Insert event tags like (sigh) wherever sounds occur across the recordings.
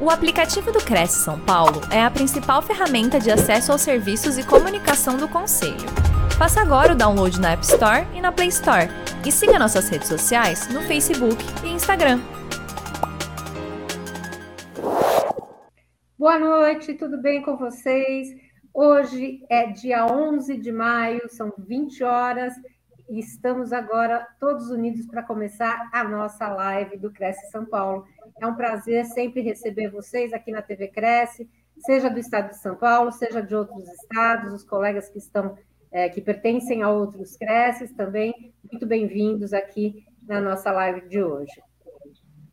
O aplicativo do Cresce São Paulo é a principal ferramenta de acesso aos serviços e comunicação do Conselho. Faça agora o download na App Store e na Play Store. E siga nossas redes sociais no Facebook e Instagram. Boa noite, tudo bem com vocês? Hoje é dia 11 de maio, são 20 horas e estamos agora todos unidos para começar a nossa live do Cresce São Paulo. É um prazer sempre receber vocês aqui na TV Cresce, seja do estado de São Paulo, seja de outros estados, os colegas que estão é, que pertencem a outros Cresces também, muito bem-vindos aqui na nossa live de hoje.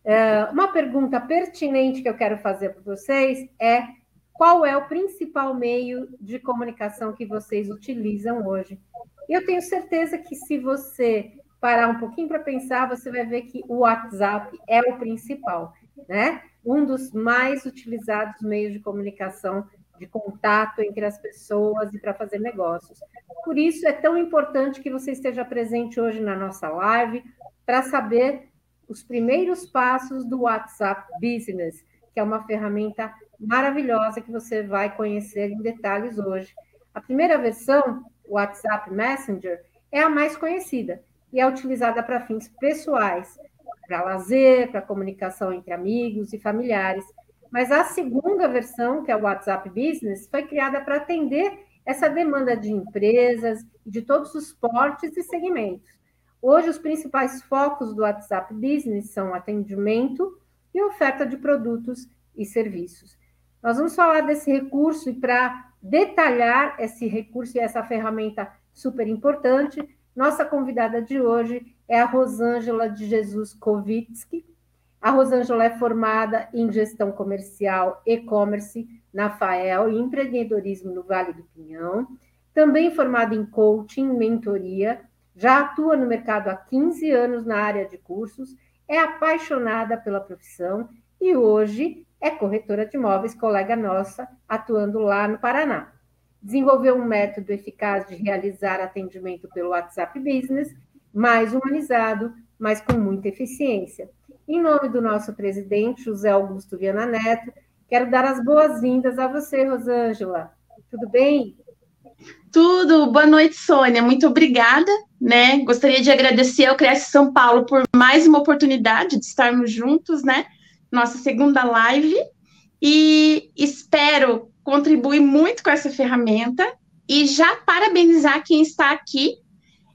É, uma pergunta pertinente que eu quero fazer para vocês é qual é o principal meio de comunicação que vocês utilizam hoje? Eu tenho certeza que se você parar um pouquinho para pensar, você vai ver que o WhatsApp é o principal, né? Um dos mais utilizados meios de comunicação, de contato entre as pessoas e para fazer negócios. Por isso é tão importante que você esteja presente hoje na nossa live para saber os primeiros passos do WhatsApp Business, que é uma ferramenta maravilhosa que você vai conhecer em detalhes hoje. A primeira versão, o WhatsApp Messenger, é a mais conhecida e é utilizada para fins pessoais, para lazer, para comunicação entre amigos e familiares. Mas a segunda versão, que é o WhatsApp Business, foi criada para atender essa demanda de empresas de todos os portes e segmentos. Hoje, os principais focos do WhatsApp Business são atendimento e oferta de produtos e serviços. Nós vamos falar desse recurso e para detalhar esse recurso e essa ferramenta super importante, nossa convidada de hoje é a Rosângela de Jesus Kovitsky. A Rosângela é formada em gestão comercial, e-commerce na FAEL e empreendedorismo no Vale do Pinhão. Também formada em coaching, mentoria, já atua no mercado há 15 anos na área de cursos, é apaixonada pela profissão e hoje é corretora de imóveis, colega nossa, atuando lá no Paraná desenvolveu um método eficaz de realizar atendimento pelo WhatsApp Business, mais humanizado, mas com muita eficiência. Em nome do nosso presidente, José Augusto Viana Neto, quero dar as boas-vindas a você, Rosângela. Tudo bem? Tudo. Boa noite, Sônia. Muito obrigada, né? Gostaria de agradecer ao Cresce São Paulo por mais uma oportunidade de estarmos juntos, né? Nossa segunda live. E espero contribui muito com essa ferramenta e já parabenizar quem está aqui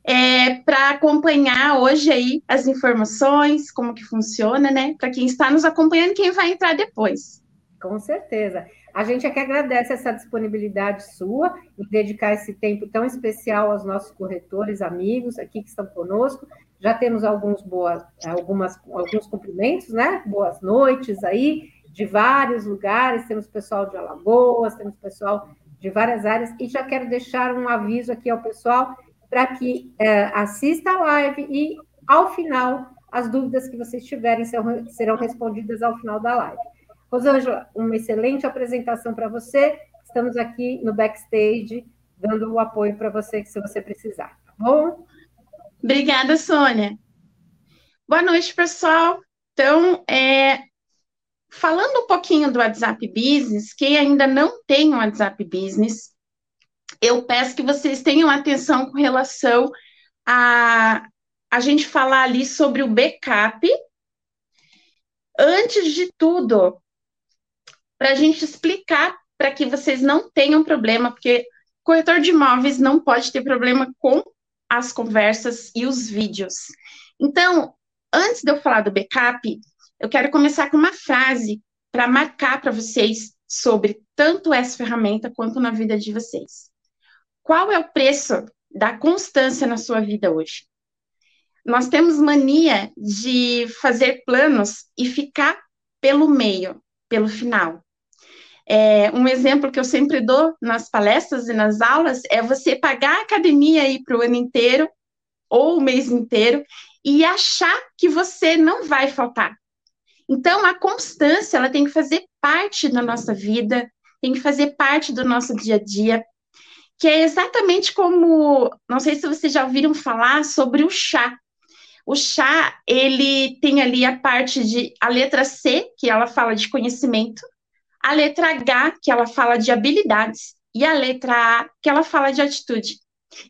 é, para acompanhar hoje aí as informações, como que funciona, né? Para quem está nos acompanhando, quem vai entrar depois. Com certeza. A gente é que agradece essa disponibilidade sua e dedicar esse tempo tão especial aos nossos corretores, amigos aqui que estão conosco. Já temos alguns boas, algumas, alguns cumprimentos, né? Boas noites aí de vários lugares, temos pessoal de Alagoas, temos pessoal de várias áreas, e já quero deixar um aviso aqui ao pessoal para que é, assista a live e, ao final, as dúvidas que vocês tiverem serão, serão respondidas ao final da live. Rosângela, uma excelente apresentação para você. Estamos aqui no backstage, dando o apoio para você se você precisar, tá bom? Obrigada, Sônia. Boa noite, pessoal. Então, é, falando um pouquinho do WhatsApp Business, quem ainda não tem o WhatsApp Business, eu peço que vocês tenham atenção com relação a a gente falar ali sobre o backup. Antes de tudo, para a gente explicar para que vocês não tenham problema, porque corretor de imóveis não pode ter problema com as conversas e os vídeos. Então, antes de eu falar do backup, eu quero começar com uma frase para marcar para vocês sobre tanto essa ferramenta quanto na vida de vocês. Qual é o preço da constância na sua vida hoje? Nós temos mania de fazer planos e ficar pelo meio, pelo final. É, um exemplo que eu sempre dou nas palestras e nas aulas é você pagar a academia aí para o ano inteiro ou o mês inteiro e achar que você não vai faltar. Então, a constância, ela tem que fazer parte da nossa vida, tem que fazer parte do nosso dia a dia, que é exatamente como, não sei se vocês já ouviram falar sobre o chá. O chá, ele tem ali a parte de a letra C, que ela fala de conhecimento, a letra H, que ela fala de habilidades, e a letra A, que ela fala de atitude.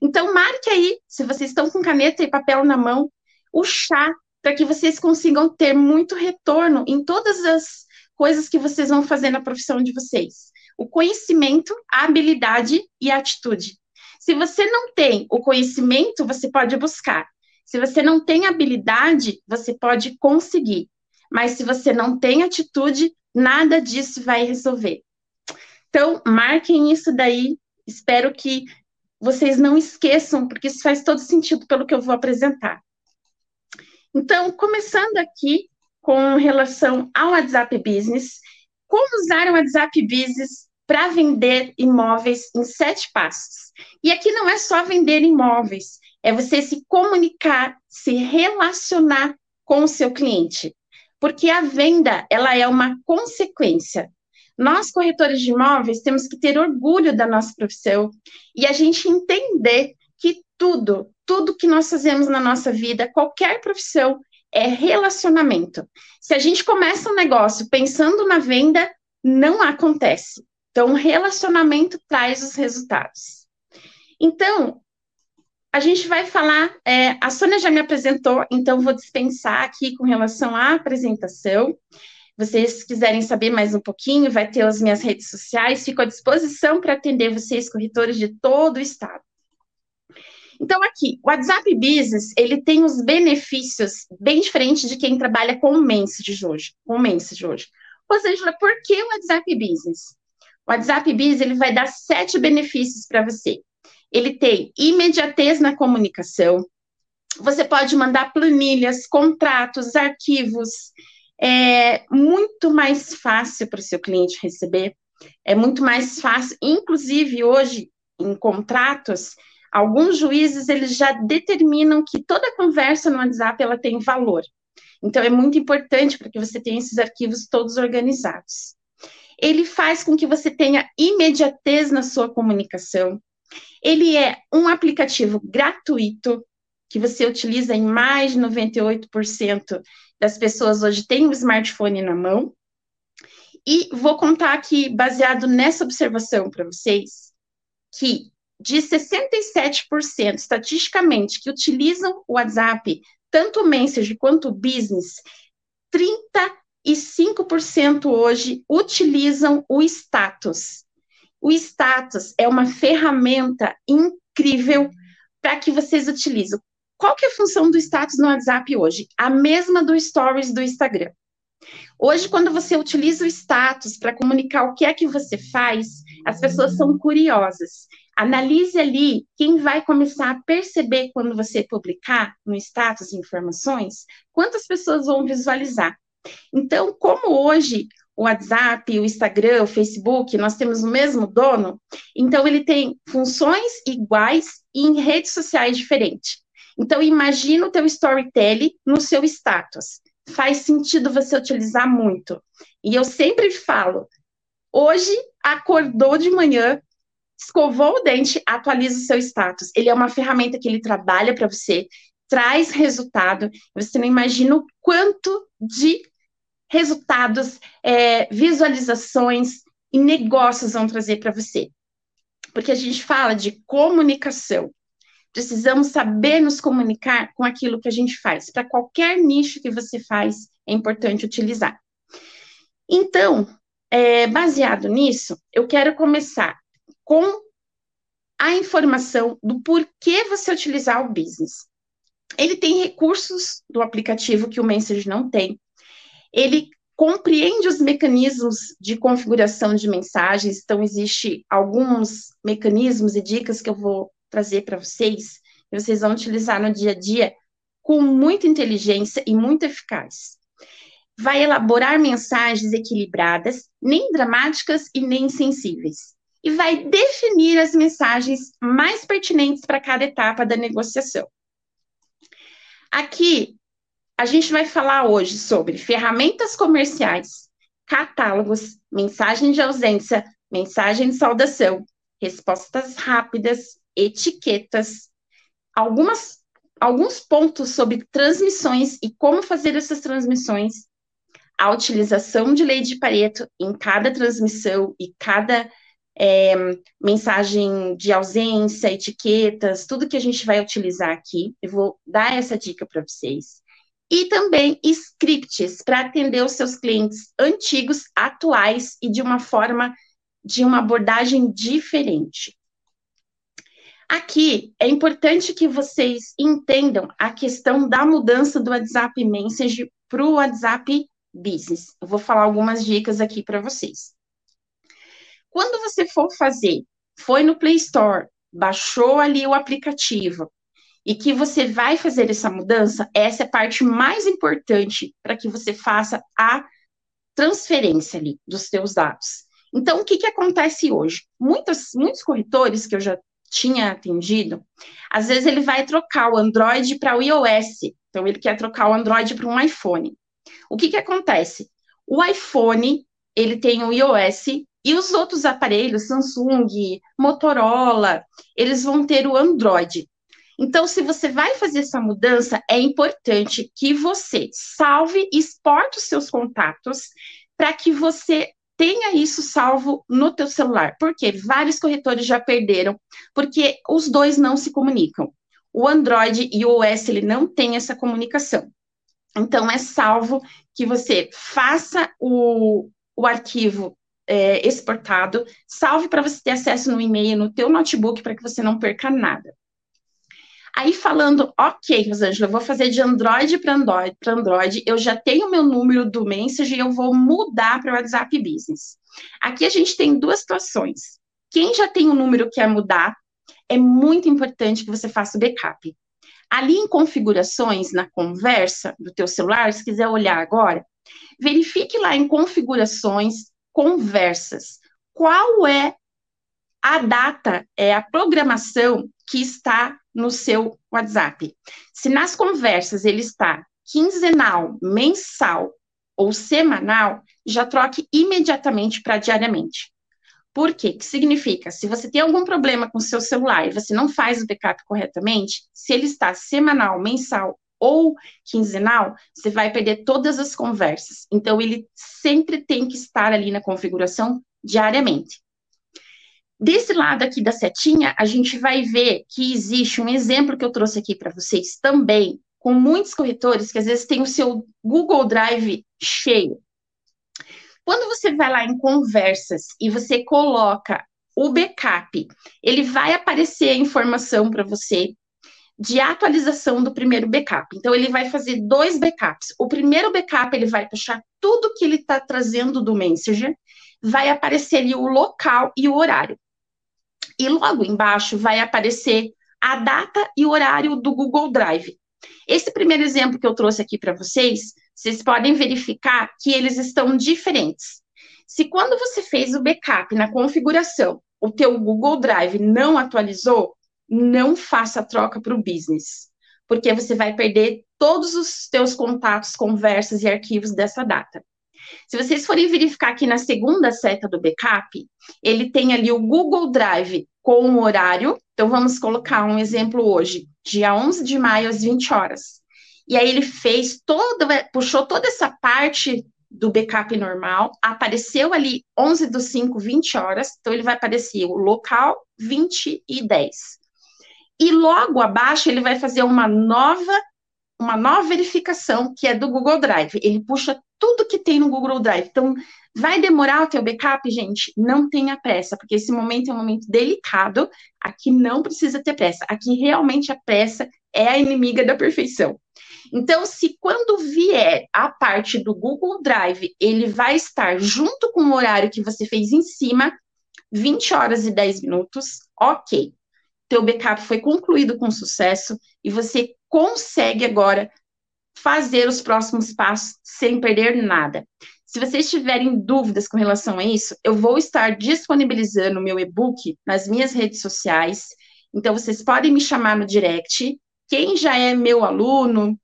Então, marque aí, se vocês estão com caneta e papel na mão, o chá, para que vocês consigam ter muito retorno em todas as coisas que vocês vão fazer na profissão de vocês. O conhecimento, a habilidade e a atitude. Se você não tem o conhecimento, você pode buscar. Se você não tem habilidade, você pode conseguir. Mas se você não tem atitude, nada disso vai resolver. Então, marquem isso daí. Espero que vocês não esqueçam, porque isso faz todo sentido pelo que eu vou apresentar. Então, começando aqui com relação ao WhatsApp Business, como usar o WhatsApp Business para vender imóveis em sete passos. E aqui não é só vender imóveis, é você se comunicar, se relacionar com o seu cliente. Porque a venda, ela é uma consequência nós, corretores de imóveis, temos que ter orgulho da nossa profissão e a gente entender tudo, tudo que nós fazemos na nossa vida, qualquer profissão, é relacionamento. Se a gente começa um negócio pensando na venda, não acontece. Então, relacionamento traz os resultados. Então, a gente vai falar. É, a Sônia já me apresentou, então vou dispensar aqui com relação à apresentação vocês quiserem saber mais um pouquinho, vai ter as minhas redes sociais, fico à disposição para atender vocês, corretores de todo o estado. Então, aqui, o WhatsApp Business, ele tem os benefícios bem diferentes de quem trabalha com o Message hoje, com o Message hoje. Seja, por que o WhatsApp Business? O WhatsApp Business, ele vai dar sete benefícios para você. Ele tem imediatez na comunicação, você pode mandar planilhas, contratos, arquivos, é muito mais fácil para o seu cliente receber, é muito mais fácil, inclusive hoje, em contratos, alguns juízes eles já determinam que toda conversa no WhatsApp ela tem valor. Então é muito importante para que você tenha esses arquivos todos organizados. Ele faz com que você tenha imediatez na sua comunicação. Ele é um aplicativo gratuito que você utiliza em mais de 98% das pessoas hoje têm o smartphone na mão. E vou contar aqui, baseado nessa observação para vocês, que de 67% estatisticamente que utilizam o WhatsApp, tanto o quanto Business, 35% hoje utilizam o status. O status é uma ferramenta incrível para que vocês utilizem. Qual que é a função do status no WhatsApp hoje? A mesma do Stories do Instagram. Hoje, quando você utiliza o status para comunicar o que é que você faz, as pessoas são curiosas. Analise ali quem vai começar a perceber quando você publicar no status informações, quantas pessoas vão visualizar. Então, como hoje o WhatsApp, o Instagram, o Facebook, nós temos o mesmo dono, então ele tem funções iguais em redes sociais diferentes. Então, imagina o teu storytelling no seu status. Faz sentido você utilizar muito. E eu sempre falo, hoje acordou de manhã, escovou o dente, atualiza o seu status. Ele é uma ferramenta que ele trabalha para você, traz resultado. Você não imagina o quanto de resultados, é, visualizações e negócios vão trazer para você. Porque a gente fala de comunicação. Precisamos saber nos comunicar com aquilo que a gente faz. Para qualquer nicho que você faz, é importante utilizar. Então, é, baseado nisso, eu quero começar com a informação do porquê você utilizar o business. Ele tem recursos do aplicativo que o Message não tem. Ele compreende os mecanismos de configuração de mensagens, então existe alguns mecanismos e dicas que eu vou trazer para vocês, e vocês vão utilizar no dia a dia com muita inteligência e muito eficaz. Vai elaborar mensagens equilibradas, nem dramáticas e nem sensíveis. E vai definir as mensagens mais pertinentes para cada etapa da negociação. Aqui, a gente vai falar hoje sobre ferramentas comerciais, catálogos, mensagem de ausência, mensagem de saudação, respostas rápidas, etiquetas, algumas alguns pontos sobre transmissões e como fazer essas transmissões, a utilização de lei de Pareto em cada transmissão e cada é, mensagem de ausência, etiquetas, tudo que a gente vai utilizar aqui. Eu vou dar essa dica para vocês. E também scripts para atender os seus clientes antigos, atuais e de uma forma, de uma abordagem diferente. Aqui é importante que vocês entendam a questão da mudança do WhatsApp Message para o WhatsApp Business. Eu vou falar algumas dicas aqui para vocês. Quando você for fazer, foi no Play Store, baixou ali o aplicativo e que você vai fazer essa mudança, essa é a parte mais importante para que você faça a transferência ali dos seus dados. Então, o que, que acontece hoje? Muitos, corretores que eu já tinha atendido, às vezes ele vai trocar o Android para o iOS. Então, ele quer trocar o Android para um iPhone. O que, que acontece? O iPhone, ele tem o iOS e os outros aparelhos, Samsung, Motorola, eles vão ter o Android. Então, se você vai fazer essa mudança, é importante que você salve e exporte os seus contatos para que você tenha isso salvo no teu celular, porque vários corretores já perderam, porque os dois não se comunicam. O Android e o OS ele não tem essa comunicação. Então é salvo que você faça o, o arquivo é, exportado, salve para você ter acesso no e-mail, no teu notebook, para que você não perca nada. Aí falando, ok, Rosângela, eu vou fazer de Android para Android, Android, eu já tenho meu número do Message e eu vou mudar para o WhatsApp Business. Aqui a gente tem duas situações. Quem já tem o um número que quer mudar, é muito importante que você faça o backup. Ali em configurações, na conversa do teu celular, se quiser olhar agora, verifique lá em configurações, conversas, qual é a data, é a programação que está no seu WhatsApp. Se nas conversas ele está quinzenal, mensal ou semanal, já troque imediatamente para diariamente. Por quê? Que significa, se você tem algum problema com o seu celular e você não faz o backup corretamente, se ele está semanal, mensal ou quinzenal, você vai perder todas as conversas. Então, ele sempre tem que estar ali na configuração diariamente. Desse lado aqui da setinha, a gente vai ver que existe um exemplo que eu trouxe aqui para vocês também, com muitos corretores que às vezes têm o seu Google Drive cheio. Quando você vai lá em conversas e você coloca o backup, ele vai aparecer a informação para você de atualização do primeiro backup. Então, ele vai fazer dois backups. O primeiro backup, ele vai puxar tudo que ele está trazendo do Messenger, vai aparecer ali o local e o horário e logo embaixo vai aparecer a data e o horário do Google Drive. Esse primeiro exemplo que eu trouxe aqui para vocês, vocês podem verificar que eles estão diferentes. Se quando você fez o backup na configuração, o teu Google Drive não atualizou, não faça troca para o business, porque você vai perder todos os teus contatos, conversas e arquivos dessa data. Se vocês forem verificar aqui na segunda seta do backup, ele tem ali o Google Drive com o horário. Então, vamos colocar um exemplo hoje, dia 11 de maio, às 20 horas. E aí, ele fez toda, puxou toda essa parte do backup normal, apareceu ali 11 do 5, 20 horas, então ele vai aparecer o local 20 e 10. E logo abaixo ele vai fazer uma nova uma nova verificação que é do Google Drive. Ele puxa tudo que tem no Google Drive. Então, vai demorar o teu backup, gente? Não tenha pressa, porque esse momento é um momento delicado. Aqui não precisa ter pressa. Aqui realmente a pressa é a inimiga da perfeição. Então, se quando vier a parte do Google Drive, ele vai estar junto com o horário que você fez em cima, 20 horas e 10 minutos, ok. Teu backup foi concluído com sucesso e você consegue agora fazer os próximos passos sem perder nada. Se vocês tiverem dúvidas com relação a isso, eu vou estar disponibilizando o meu e-book nas minhas redes sociais. Então, vocês podem me chamar no direct. Quem já é meu aluno,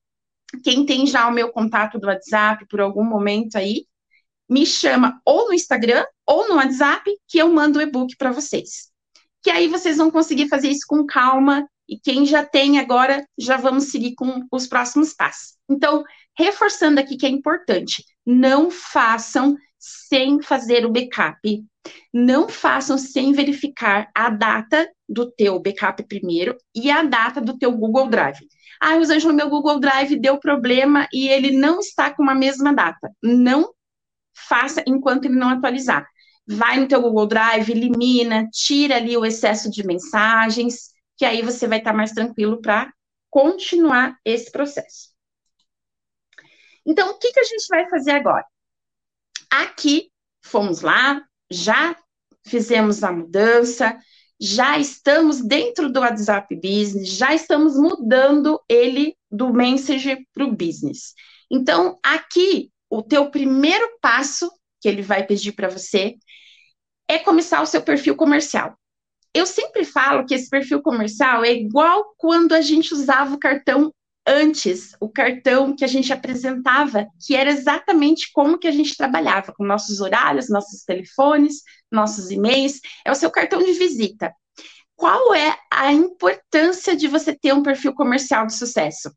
quem tem já o meu contato do WhatsApp por algum momento aí, me chama ou no Instagram ou no WhatsApp que eu mando o e-book para vocês. Que aí vocês vão conseguir fazer isso com calma E quem já tem agora, já vamos seguir com os próximos passos. Então, reforçando aqui que é importante, não façam sem fazer o backup. Não façam sem verificar a data do teu backup primeiro e a data do teu Google Drive. Ah, Rosângela, meu Google Drive deu problema e ele não está com a mesma data. Não faça enquanto ele não atualizar. Vai no teu Google Drive, elimina, tira ali o excesso de mensagens, que aí você vai estar mais tranquilo para continuar esse processo. Então, o que, que a gente vai fazer agora? Aqui, fomos lá, já fizemos a mudança, já estamos dentro do WhatsApp Business, já estamos mudando ele do Messenger para o Business. Então, aqui, o teu primeiro passo que ele vai pedir para você é começar o seu perfil comercial. Eu sempre falo que esse perfil comercial é igual quando a gente usava o cartão antes, o cartão que a gente apresentava, que era exatamente como que a gente trabalhava, com nossos horários, nossos telefones, nossos e-mails, é o seu cartão de visita. Qual é a importância de você ter um perfil comercial de sucesso?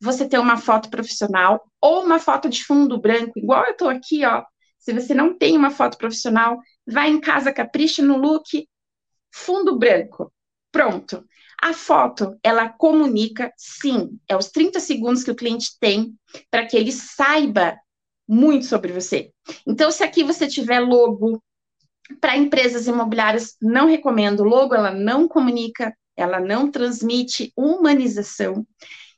Você ter uma foto profissional ou uma foto de fundo branco, igual eu estou aqui, ó. Se você não tem uma foto profissional, vai em casa, capricha no look, fundo branco. Pronto. A foto, ela comunica, sim, é os 30 segundos que o cliente tem para que ele saiba muito sobre você. Então, se aqui você tiver logo, para empresas imobiliárias, não recomendo. Logo, ela não comunica, ela não transmite humanização.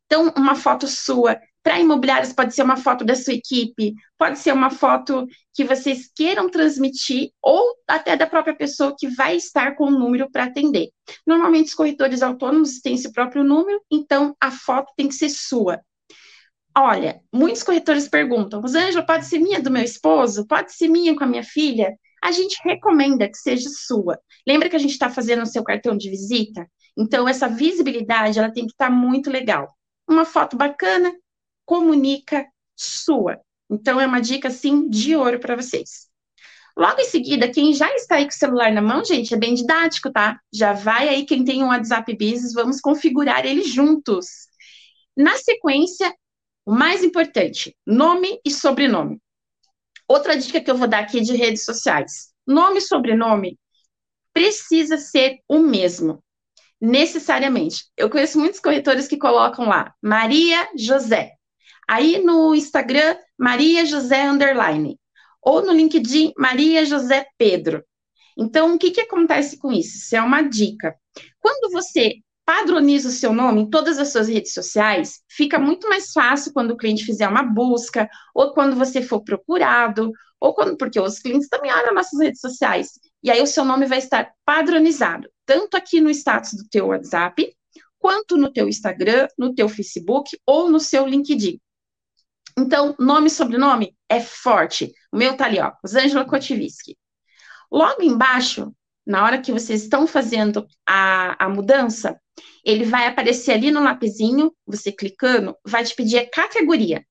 Então, uma foto sua para imobiliários pode ser uma foto da sua equipe, pode ser uma foto que vocês queiram transmitir, ou até da própria pessoa que vai estar com o número para atender. Normalmente, os corretores autônomos têm esse próprio número, então a foto tem que ser sua. Olha, muitos corretores perguntam: Rosângela, pode ser minha do meu esposo? Pode ser minha com a minha filha? A gente recomenda que seja sua. Lembra que a gente está fazendo o seu cartão de visita? Então, essa visibilidade ela tem que estar tá muito legal. Uma foto bacana, comunica sua. Então, é uma dica, assim, de ouro para vocês. Logo em seguida, quem já está aí com o celular na mão, gente, é bem didático, tá? Já vai aí, quem tem um WhatsApp Business, vamos configurar ele juntos. Na sequência, o mais importante, nome e sobrenome. Outra dica que eu vou dar aqui de redes sociais. Nome e sobrenome precisa ser o mesmo necessariamente. Eu conheço muitos corretores que colocam lá Maria José. Aí no Instagram, Maria José Underline. Ou no LinkedIn, Maria José Pedro. Então, o que, que acontece com isso? Isso é uma dica. Quando você padroniza o seu nome em todas as suas redes sociais, fica muito mais fácil quando o cliente fizer uma busca, ou quando você for procurado, ou quando, porque os clientes também olham nossas redes sociais. E aí o seu nome vai estar padronizado, tanto aqui no status do teu WhatsApp, quanto no teu Instagram, no teu Facebook ou no seu LinkedIn. Então, nome e sobrenome é forte. O meu tá ali, ó, Rosângela Kotivisky. Logo embaixo, na hora que vocês estão fazendo a, a mudança, ele vai aparecer ali no lapisinho, você clicando, vai te pedir a categoria.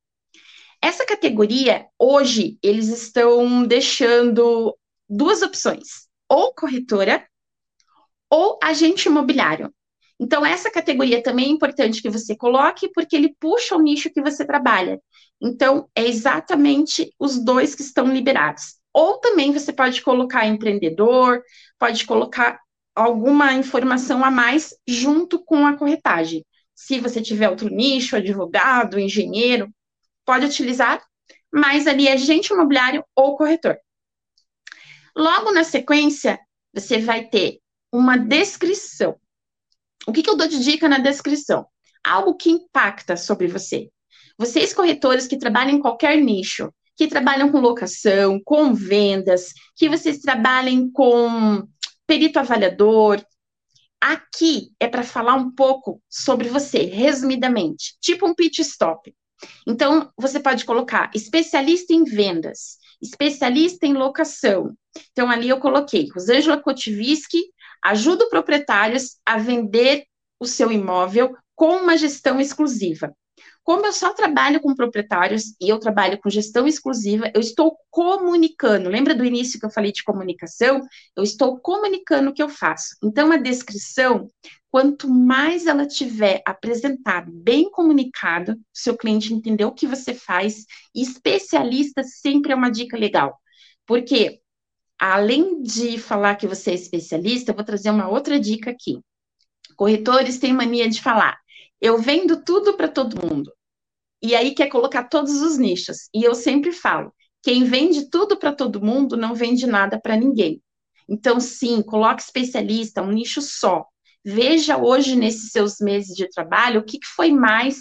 Essa categoria, hoje, eles estão deixando duas opções: ou corretora ou agente imobiliário. Então, essa categoria também é importante que você coloque, porque ele puxa o nicho que você trabalha. Então, é exatamente os dois que estão liberados. Ou também você pode colocar empreendedor, pode colocar alguma informação a mais junto com a corretagem. Se você tiver outro nicho, advogado, engenheiro, pode utilizar, mas ali é agente imobiliário ou corretor. Logo na sequência, você vai ter uma descrição. O que, que eu dou de dica na descrição? Algo que impacta sobre você. Vocês, corretores que trabalham em qualquer nicho, que trabalham com locação, com vendas, que vocês trabalhem com perito avaliador, aqui é para falar um pouco sobre você, resumidamente, tipo um pitch stop. Então, você pode colocar especialista em vendas, especialista em locação. Então, ali eu coloquei Rosângela Kotivisky, ajuda proprietários a vender o seu imóvel com uma gestão exclusiva. Como eu só trabalho com proprietários e eu trabalho com gestão exclusiva, eu estou comunicando. Lembra do início que eu falei de comunicação? Eu estou comunicando o que eu faço. Então, a descrição, quanto mais ela tiver apresentado, bem comunicado, seu cliente entendeu o que você faz, especialista sempre é uma dica legal. Porque, além de falar que você é especialista, eu vou trazer uma outra dica aqui. Corretores têm mania de falar, eu vendo tudo para todo mundo. E aí quer colocar todos os nichos. E eu sempre falo, quem vende tudo para todo mundo não vende nada para ninguém. Então, sim, coloque especialista, um nicho só. Veja hoje, nesses seus meses de trabalho, o que, que foi mais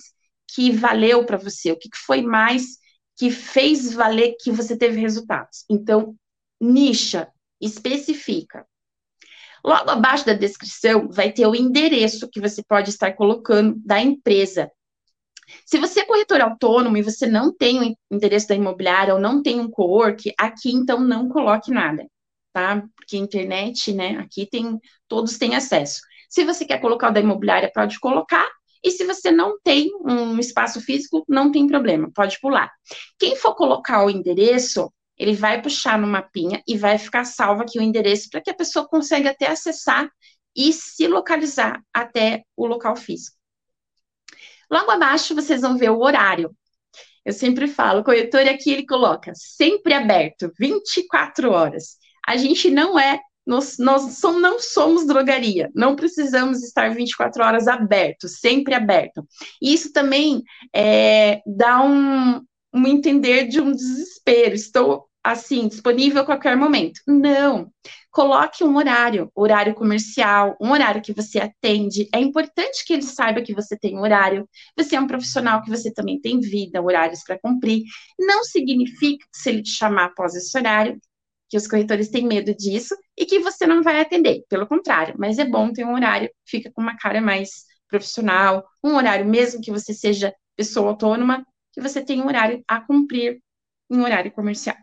que valeu para você, o que, que foi mais que fez valer que você teve resultados. Então, nicha, especifica. Logo abaixo da descrição vai ter o endereço que você pode estar colocando da empresa. Se você é corretor autônomo e você não tem o endereço da imobiliária ou não tem um co-work, aqui então não coloque nada, tá? Porque internet, né, aqui tem, todos têm acesso. Se você quer colocar o da imobiliária, pode colocar. E se você não tem um espaço físico, não tem problema, pode pular. Quem for colocar o endereço, ele vai puxar no mapinha e vai ficar salvo aqui o endereço para que a pessoa consiga até acessar e se localizar até o local físico. Logo abaixo, vocês vão ver o horário. Eu sempre falo, o corretor aqui ele coloca sempre aberto, 24 horas. A gente não é nós, nós não somos drogaria, não precisamos estar 24 horas abertos, sempre aberto. E isso também é, dá um, um entender de um desespero. Estou assim, disponível a qualquer momento. Não. Coloque um horário, horário comercial, um horário que você atende. É importante que ele saiba que você tem horário. Você é um profissional que você também tem vida, horários para cumprir. Não significa que se ele te chamar após esse horário, que os corretores têm medo disso e que você não vai atender. Pelo contrário, mas é bom ter um horário, fica com uma cara mais profissional, um horário, mesmo que você seja pessoa autônoma, que você tenha um horário a cumprir em horário comercial.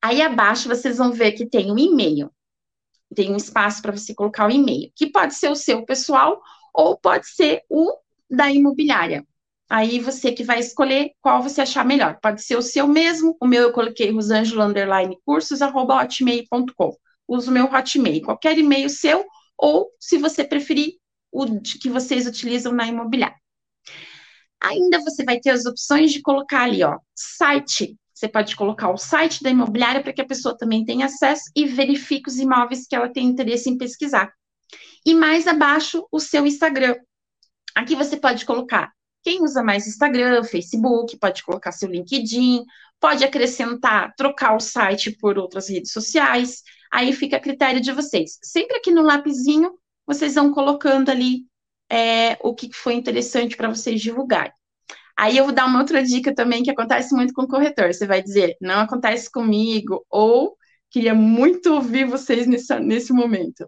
Aí abaixo vocês vão ver que tem um e-mail. Tem um espaço para você colocar o e-mail, que pode ser o seu pessoal ou pode ser o da imobiliária. Aí você que vai escolher qual você achar melhor. Pode ser o seu mesmo. O meu eu coloquei rosângela underline cursos arroba hotmail.com. Uso o meu hotmail. Qualquer e-mail seu ou, se você preferir, o que vocês utilizam na imobiliária. Ainda você vai ter as opções de colocar ali, ó, site. Você pode colocar o site da imobiliária para que a pessoa também tenha acesso e verifique os imóveis que ela tem interesse em pesquisar. E mais abaixo, o seu Instagram. Aqui você pode colocar quem usa mais Instagram, Facebook, pode colocar seu LinkedIn, pode acrescentar, trocar o site por outras redes sociais, aí fica a critério de vocês. Sempre aqui no lapisinho, vocês vão colocando ali é, o que foi interessante para vocês divulgarem. Aí eu vou dar uma outra dica também que acontece muito com o corretor. Você vai dizer, não acontece comigo, ou queria muito ouvir vocês nesse, nesse momento.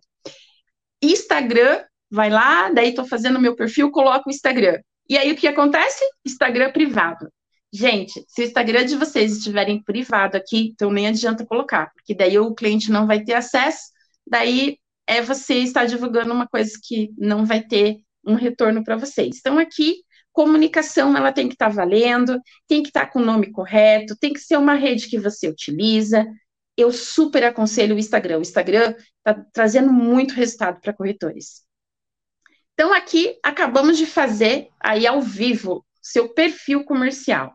Instagram, vai lá, daí estou fazendo meu perfil, coloco o Instagram. E aí o que acontece? Instagram privado. Gente, se o Instagram de vocês estiverem privado aqui, então nem adianta colocar, porque daí o cliente não vai ter acesso, daí é você estar divulgando uma coisa que não vai ter um retorno para vocês. Então aqui comunicação ela tem que estar tá valendo, tem que estar tá com o nome correto, tem que ser uma rede que você utiliza. Eu super aconselho o Instagram. O Instagram está trazendo muito resultado para corretores. Então, aqui acabamos de fazer aí ao vivo seu perfil comercial.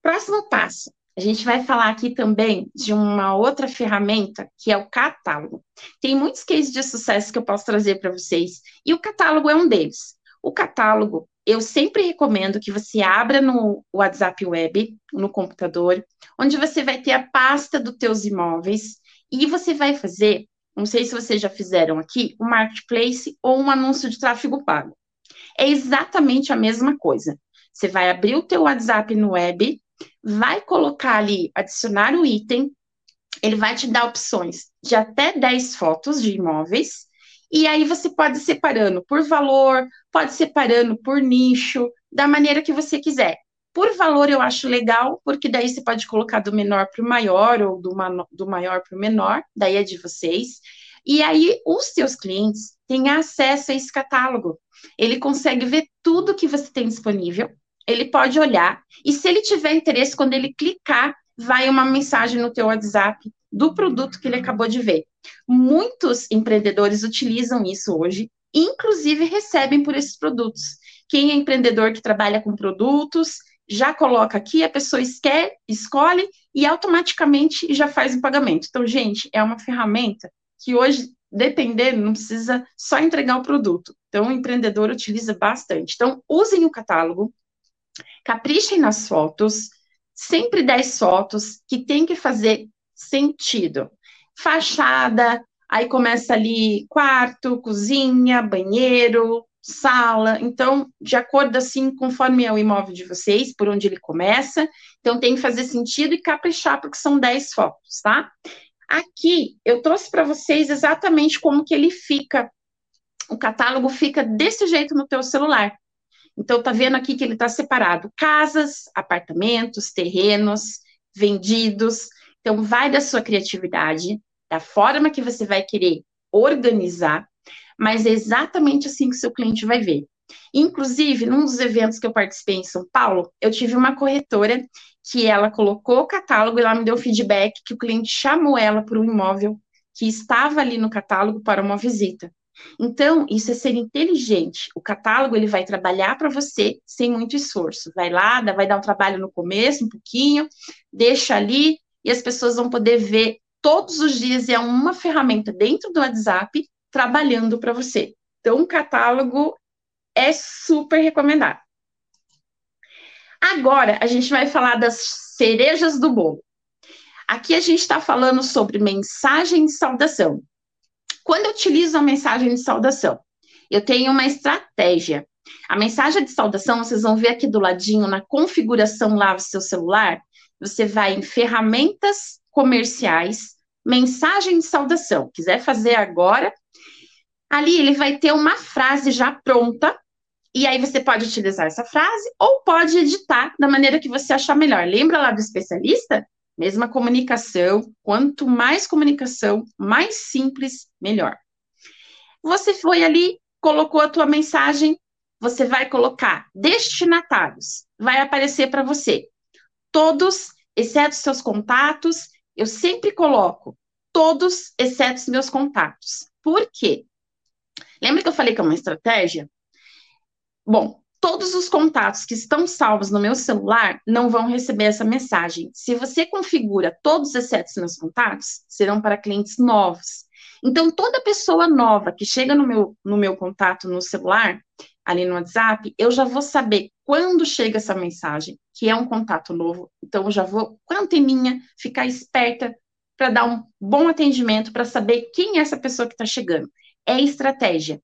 Próximo passo, a gente vai falar aqui também de uma outra ferramenta que é o catálogo. Tem muitos cases de sucesso que eu posso trazer para vocês e o catálogo é um deles. O catálogo, eu sempre recomendo que você abra no WhatsApp Web, no computador, onde você vai ter a pasta dos teus imóveis e você vai fazer não sei se vocês já fizeram aqui, um marketplace ou um anúncio de tráfego pago. É exatamente a mesma coisa. Você vai abrir o teu WhatsApp no web, vai colocar ali, adicionar o item, ele vai te dar opções de até 10 fotos de imóveis, e aí você pode separando por valor, pode separando por nicho, da maneira que você quiser. Por valor, eu acho legal, porque daí você pode colocar do menor para o maior, ou do, do maior para o menor, daí é de vocês. E aí, os seus clientes têm acesso a esse catálogo. Ele consegue ver tudo que você tem disponível, ele pode olhar, e se ele tiver interesse, quando ele clicar, vai uma mensagem no teu WhatsApp do produto que ele acabou de ver. Muitos empreendedores utilizam isso hoje, inclusive recebem por esses produtos. Quem é empreendedor que trabalha com produtos, já coloca aqui, a pessoa esquer, escolhe e automaticamente já faz o pagamento. Então, gente, é uma ferramenta que hoje, dependendo, não precisa só entregar o produto. Então, o empreendedor utiliza bastante. Então, usem o catálogo, caprichem nas fotos, sempre 10 fotos que tem que fazer sentido. Fachada, aí começa ali quarto, cozinha, banheiro, sala. Então, de acordo assim, conforme é o imóvel de vocês, por onde ele começa. Então, tem que fazer sentido e caprichar, porque são 10 fotos, tá? Aqui, eu trouxe para vocês exatamente como que ele fica. O catálogo fica desse jeito no teu celular. Então, tá vendo aqui que ele está separado: casas, apartamentos, terrenos, vendidos. Então, vai da sua criatividade, da forma que você vai querer organizar, mas é exatamente assim que seu cliente vai ver. Inclusive, num dos eventos que eu participei em São Paulo, eu tive uma corretora que ela colocou o catálogo e ela me deu feedback que o cliente chamou ela para um imóvel que estava ali no catálogo para uma visita. Então, isso é ser inteligente. O catálogo ele vai trabalhar para você sem muito esforço. Vai lá, vai dar um trabalho no começo, um pouquinho, deixa ali e as pessoas vão poder ver todos os dias e é uma ferramenta dentro do WhatsApp trabalhando para você. Então, o catálogo é super recomendado. Agora, a gente vai falar das cerejas do bolo. Aqui a gente está falando sobre mensagem de saudação. Quando eu utilizo a mensagem de saudação, eu tenho uma estratégia. A mensagem de saudação, vocês vão ver aqui do ladinho, na configuração lá do seu celular, você vai em ferramentas comerciais, mensagem de saudação. Quiser fazer agora, ali ele vai ter uma frase já pronta, e aí você pode utilizar essa frase ou pode editar da maneira que você achar melhor. Lembra lá do especialista? Mesma comunicação, quanto mais comunicação, mais simples, melhor. Você foi ali, colocou a tua mensagem, você vai colocar destinatários, vai aparecer para você. Todos, exceto seus contatos, eu sempre coloco todos, exceto os meus contatos. Por quê? Lembra que eu falei que é uma estratégia? Bom, todos os contatos que estão salvos no meu celular não vão receber essa mensagem. Se você configura todos exceto os meus contatos, serão para clientes novos. Então, toda pessoa nova que chega no meu, no meu contato no celular, ali no WhatsApp, eu já vou saber quando chega essa mensagem, que é um contato novo. Então, eu já vou, com a anteninha, ficar esperta para dar um bom atendimento, para saber quem é essa pessoa que está chegando. É estratégia.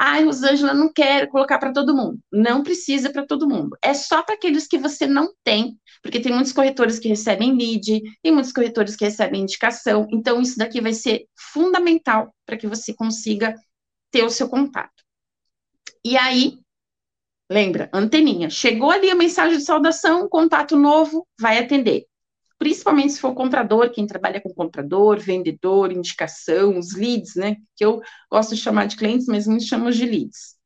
Ai, Rosângela, não quero colocar para todo mundo. Não precisa para todo mundo. É só para aqueles que você não tem, porque tem muitos corretores que recebem lead, tem muitos corretores que recebem indicação. Então, isso daqui vai ser fundamental para que você consiga ter o seu contato. E aí, lembra, anteninha. Chegou ali a mensagem de saudação, contato novo, vai atender principalmente se for comprador, quem trabalha com comprador, vendedor, indicação, os leads, né? Que eu gosto de chamar de clientes, mas muitos chamam de leads.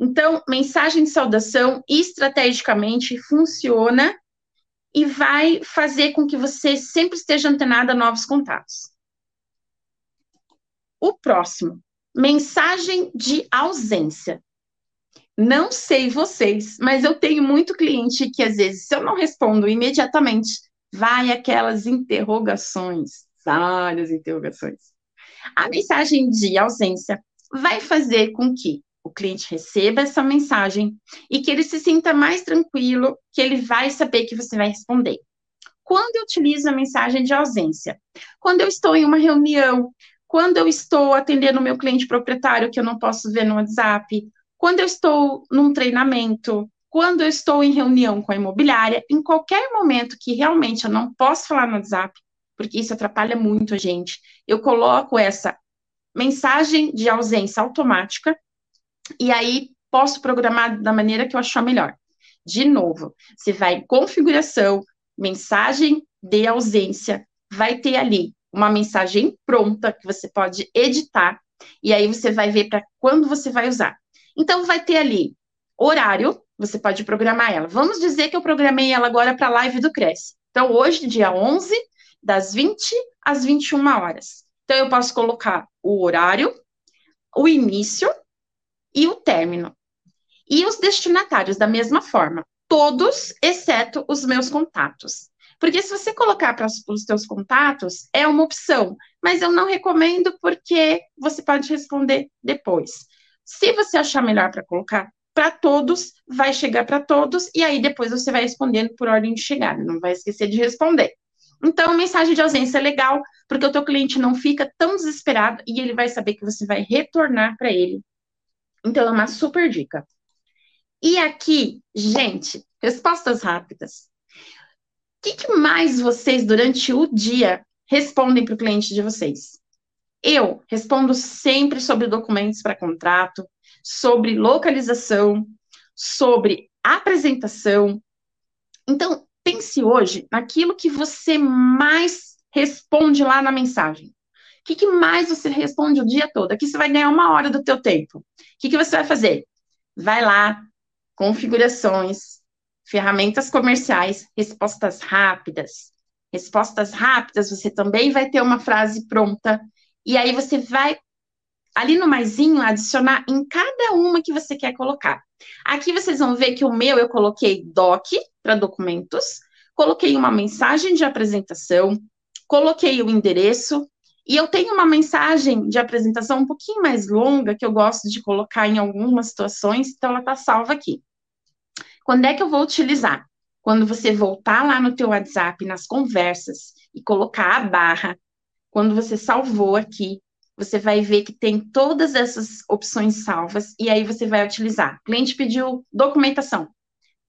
Então, mensagem de saudação estrategicamente funciona e vai fazer com que você sempre esteja antenado a novos contatos. O próximo, mensagem de ausência. Não sei vocês, mas eu tenho muito cliente que às vezes, se eu não respondo imediatamente, vai aquelas interrogações, várias interrogações. A mensagem de ausência vai fazer com que o cliente receba essa mensagem e que ele se sinta mais tranquilo, que ele vai saber que você vai responder. Quando eu utilizo a mensagem de ausência? Quando eu estou em uma reunião, quando eu estou atendendo o meu cliente proprietário que eu não posso ver no WhatsApp, quando eu estou num treinamento, quando eu estou em reunião com a imobiliária, em qualquer momento que realmente eu não posso falar no WhatsApp, porque isso atrapalha muito a gente, eu coloco essa mensagem de ausência automática e aí posso programar da maneira que eu achar melhor. De novo, você vai em configuração, mensagem de ausência, vai ter ali uma mensagem pronta que você pode editar e aí você vai ver para quando você vai usar. Então vai ter ali horário, você pode programar ela. Vamos dizer que eu programei ela agora para a live do Cresce. Então, hoje, dia 11, das 20 às 21 horas. Então, eu posso colocar o horário, o início e o término. E os destinatários, da mesma forma, todos, exceto os meus contatos. Porque se você colocar para os seus contatos, é uma opção, mas eu não recomendo porque você pode responder depois. Se você achar melhor para colocar para todos, vai chegar para todos, e aí depois você vai respondendo por ordem de chegada, não vai esquecer de responder. Então, mensagem de ausência é legal, porque o teu cliente não fica tão desesperado e ele vai saber que você vai retornar para ele. Então, é uma super dica. E aqui, gente, respostas rápidas. O que, que mais vocês, durante o dia, respondem para o cliente de vocês? Eu respondo sempre sobre documentos para contrato, sobre localização, sobre apresentação. Então, pense hoje naquilo que você mais responde lá na mensagem. O que, que mais você responde o dia todo? Aqui você vai ganhar uma hora do teu tempo. O que, que você vai fazer? Vai lá, configurações, ferramentas comerciais, respostas rápidas. Respostas rápidas, você também vai ter uma frase pronta. E aí você vai ali no maisinho, adicionar em cada uma que você quer colocar. Aqui vocês vão ver que o meu eu coloquei doc para documentos, coloquei uma mensagem de apresentação, coloquei o endereço, e eu tenho uma mensagem de apresentação um pouquinho mais longa que eu gosto de colocar em algumas situações, então ela está salva aqui. Quando é que eu vou utilizar? Quando você voltar lá no teu WhatsApp, nas conversas, e colocar a barra, quando você salvou aqui, você vai ver que tem todas essas opções salvas e aí você vai utilizar. O cliente pediu documentação.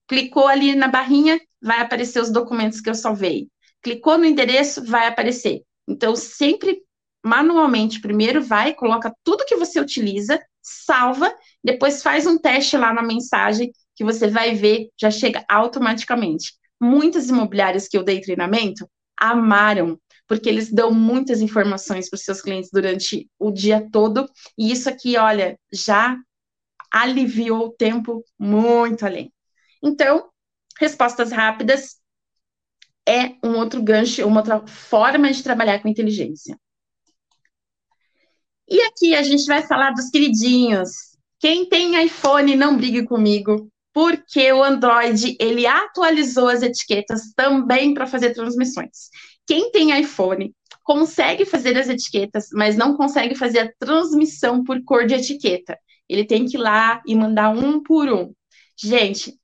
Clicou ali na barrinha, vai aparecer os documentos que eu salvei. Clicou no endereço, vai aparecer. Então, sempre manualmente, primeiro vai, coloca tudo que você utiliza, salva, depois faz um teste lá na mensagem que você vai ver, já chega automaticamente. Muitas imobiliárias que eu dei treinamento amaram porque eles dão muitas informações para os seus clientes durante o dia todo, e isso aqui, olha, já aliviou o tempo muito além. Então, respostas rápidas é um outro gancho, uma outra forma de trabalhar com inteligência. E aqui a gente vai falar dos queridinhos. Quem tem iPhone, não brigue comigo, porque o Android ele atualizou as etiquetas também para fazer transmissões. Quem tem iPhone consegue fazer as etiquetas, mas não consegue fazer a transmissão por cor de etiqueta. Ele tem que ir lá e mandar um por um. Gente,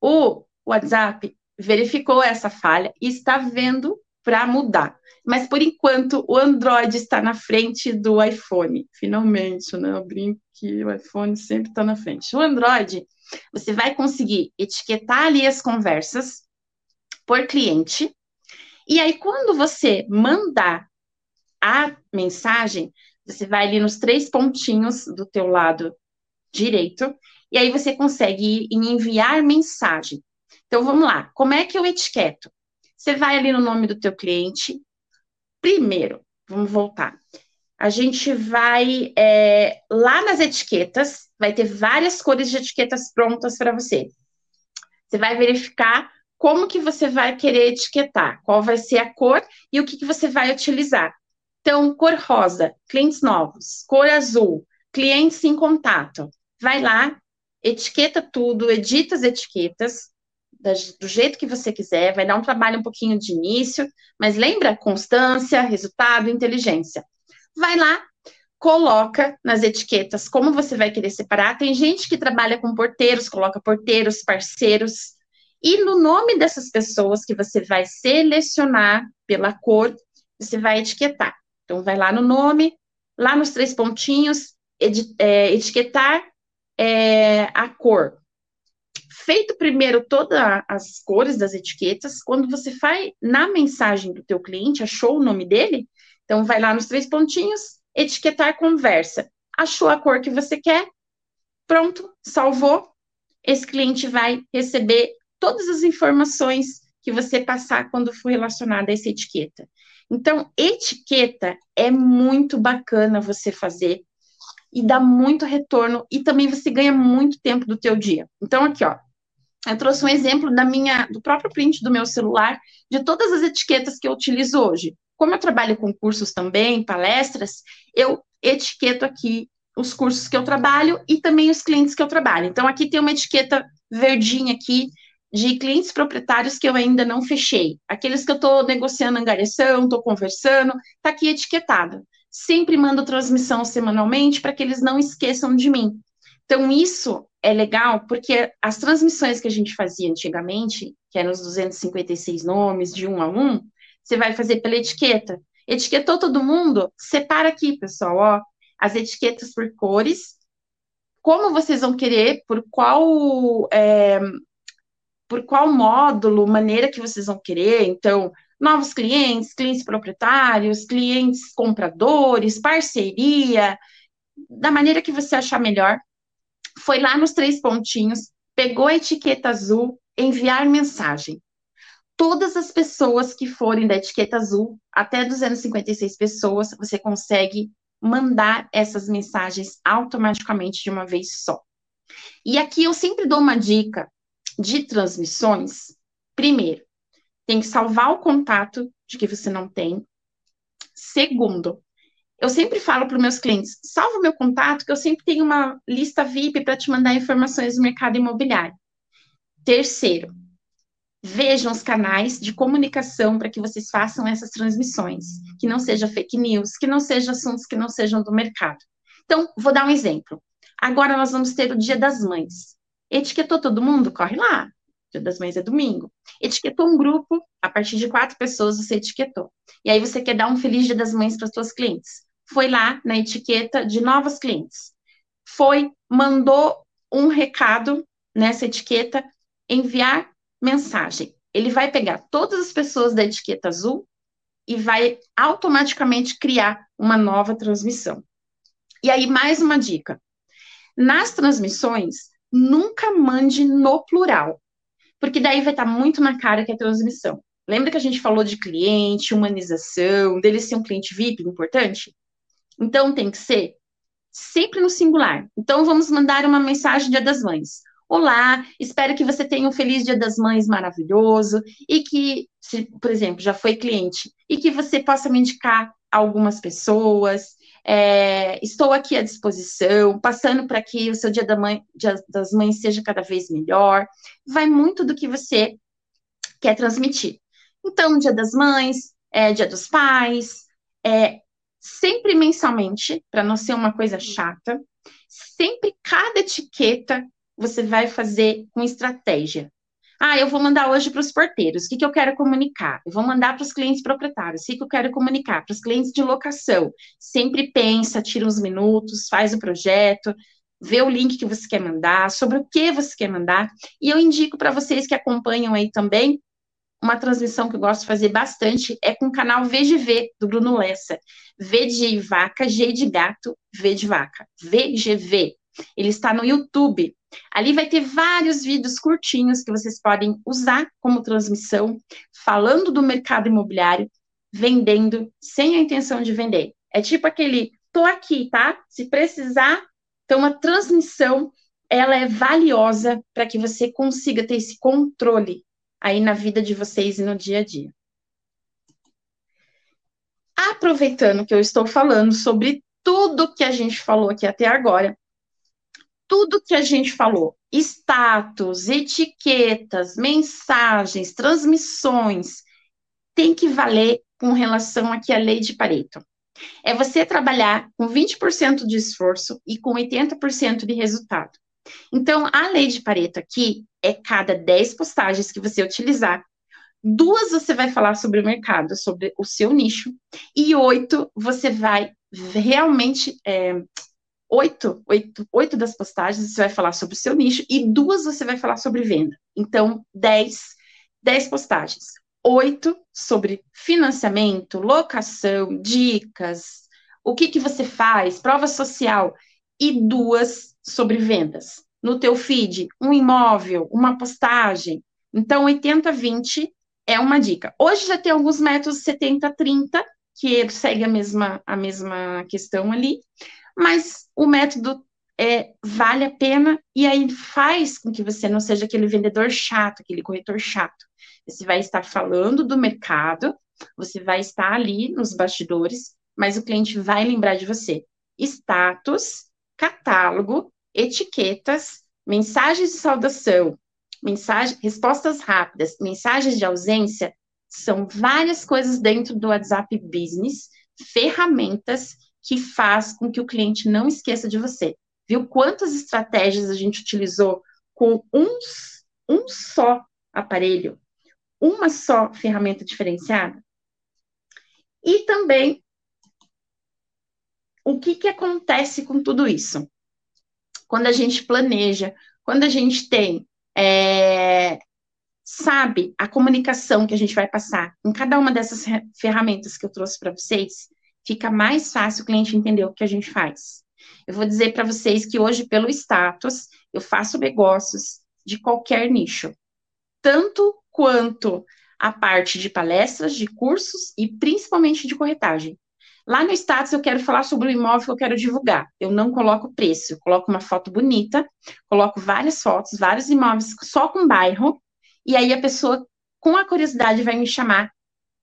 o WhatsApp verificou essa falha e está vendo para mudar. Mas por enquanto o Android está na frente do iPhone. Finalmente, né? Eu brinco que o iPhone sempre está na frente. O Android, você vai conseguir etiquetar ali as conversas por cliente e aí, quando você mandar a mensagem, você vai ali nos três pontinhos do teu lado direito, e aí você consegue ir em enviar mensagem. Então, vamos lá. Como é que eu etiqueto? Você vai ali no nome do teu cliente. Primeiro, vamos voltar. A gente vai é, lá nas etiquetas, vai ter várias cores de etiquetas prontas para você. Você vai verificar como que você vai querer etiquetar, qual vai ser a cor e o que, que você vai utilizar. Então, cor rosa, clientes novos, cor azul, clientes em contato. Vai lá, etiqueta tudo, edita as etiquetas do jeito que você quiser, vai dar um trabalho um pouquinho de início, mas lembra constância, resultado, inteligência. Vai lá, coloca nas etiquetas como você vai querer separar. Tem gente que trabalha com porteiros, coloca porteiros, parceiros, e no nome dessas pessoas que você vai selecionar pela cor, você vai etiquetar. Então, vai lá no nome, lá nos três pontinhos, é, etiquetar é, a cor. Feito primeiro todas as cores das etiquetas, quando você faz na mensagem do teu cliente, achou o nome dele? Então, vai lá nos três pontinhos, etiquetar conversa. Achou a cor que você quer? Pronto, salvou. Esse cliente vai receber todas as informações que você passar quando for relacionada a essa etiqueta. Então, etiqueta é muito bacana você fazer e dá muito retorno e também você ganha muito tempo do teu dia. Então, aqui, ó, eu trouxe um exemplo da minha, do próprio print do meu celular, de todas as etiquetas que eu utilizo hoje. como eu trabalho com cursos também, palestras, eu etiqueto aqui os cursos que eu trabalho e também os clientes que eu trabalho. Então, aqui tem uma etiqueta verdinha aqui de clientes proprietários que eu ainda não fechei. Aqueles que eu estou negociando angariação, estou conversando, está aqui etiquetado. Sempre mando transmissão semanalmente para que eles não esqueçam de mim. Então, isso é legal porque as transmissões que a gente fazia antigamente, que eram os 256 nomes, de um a um, você vai fazer pela etiqueta. Etiquetou todo mundo? Separa aqui, pessoal, ó as etiquetas por cores, como vocês vão querer, por qual é, por qual módulo, maneira que vocês vão querer. Então, novos clientes, clientes proprietários, clientes compradores, parceria, da maneira que você achar melhor. Foi lá nos três pontinhos, pegou a etiqueta azul, enviar mensagem. Todas as pessoas que forem da etiqueta azul, até 256 pessoas, você consegue mandar essas mensagens automaticamente de uma vez só. E aqui eu sempre dou uma dica de transmissões. Primeiro, tem que salvar o contato de que você não tem. Segundo, eu sempre falo para os meus clientes: salva meu contato, que eu sempre tenho uma lista VIP para te mandar informações do mercado imobiliário. Terceiro, Vejam os canais de comunicação para que vocês façam essas transmissões, que não seja fake news, que não sejam assuntos que não sejam do mercado. Então, vou dar um exemplo. Agora nós vamos ter o Dia das Mães. Etiquetou todo mundo? Corre lá. Dia das Mães é domingo. Etiquetou um grupo, a partir de quatro pessoas você etiquetou. E aí você quer dar um Feliz Dia das Mães para as suas clientes. Foi lá na etiqueta de novas clientes. Foi, mandou um recado nessa etiqueta, enviar mensagem. Ele vai pegar todas as pessoas da etiqueta azul e vai automaticamente criar uma nova transmissão. E aí, mais uma dica. Nas transmissões, nunca mande no plural, porque daí vai estar muito na cara que é transmissão. Lembra que a gente falou de cliente, humanização, dele ser um cliente VIP importante? Então tem que ser sempre no singular. Então vamos mandar uma mensagem Dia das Mães. Olá, espero que você tenha um feliz Dia das Mães maravilhoso e que, se, por exemplo, já foi cliente, e que você possa me indicar algumas pessoas. É, estou aqui à disposição, passando para que o seu Dia, da mãe, Dia das Mães seja cada vez melhor. Vai muito do que você quer transmitir. Então, Dia das Mães, é, Dia dos Pais, é, sempre mensalmente, para não ser uma coisa chata, sempre cada etiqueta você vai fazer com estratégia. Ah, eu vou mandar hoje para os porteiros. O que, que eu quero comunicar? Eu vou mandar para os clientes proprietários. O que, que eu quero comunicar? Para os clientes de locação. Sempre pensa, tira uns minutos, faz o projeto, vê o link que você quer mandar, sobre o que você quer mandar. E eu indico para vocês que acompanham aí também, uma transmissão que eu gosto de fazer bastante é com o canal VGV, do Bruno Lessa. V de vaca, G de gato, V de vaca. VGV. Ele está no YouTube. Ali vai ter vários vídeos curtinhos que vocês podem usar como transmissão, falando do mercado imobiliário, vendendo sem a intenção de vender. É tipo aquele, tô aqui, tá? Se precisar, então a transmissão, ela é valiosa para que você consiga ter esse controle aí na vida de vocês e no dia a dia. Aproveitando que eu estou falando sobre tudo que a gente falou aqui até agora, tudo que a gente falou, status, etiquetas, mensagens, transmissões, tem que valer com relação aqui à lei de Pareto. É você trabalhar com 20% de esforço e com 80% de resultado. Então, a lei de Pareto aqui é cada 10 postagens que você utilizar, duas você vai falar sobre o mercado, sobre o seu nicho, e oito você vai realmente é, oito, oito, oito das postagens você vai falar sobre o seu nicho e duas você vai falar sobre venda. Então, dez, dez postagens. Oito sobre financiamento, locação, dicas, o que, que você faz, prova social, e duas sobre vendas. No teu feed, um imóvel, uma postagem. Então, 80-20 é uma dica. Hoje já tem alguns métodos 70-30, que segue a mesma, a mesma questão ali, mas o método é, vale a pena e aí faz com que você não seja aquele vendedor chato, aquele corretor chato. Você vai estar falando do mercado, Você vai estar ali nos bastidores, mas o cliente vai lembrar de você. Status, catálogo, etiquetas, mensagens de saudação, mensagem, respostas rápidas, mensagens de ausência, são várias coisas dentro do WhatsApp Business, ferramentas que faz com que o cliente não esqueça de você. Viu quantas estratégias a gente utilizou com um, um só aparelho, uma só ferramenta diferenciada? E também, o que, que acontece com tudo isso? Quando a gente planeja, quando a gente tem, é, sabe, a comunicação que a gente vai passar em cada uma dessas ferramentas que eu trouxe para vocês, fica mais fácil o cliente entender o que a gente faz. Eu vou dizer para vocês que hoje, pelo status, eu faço negócios de qualquer nicho, tanto quanto a parte de palestras, de cursos e principalmente de corretagem. Lá no status eu quero falar sobre o imóvel que eu quero divulgar. Eu não coloco preço, eu coloco uma foto bonita, coloco várias fotos, vários imóveis só com bairro, e aí a pessoa com a curiosidade vai me chamar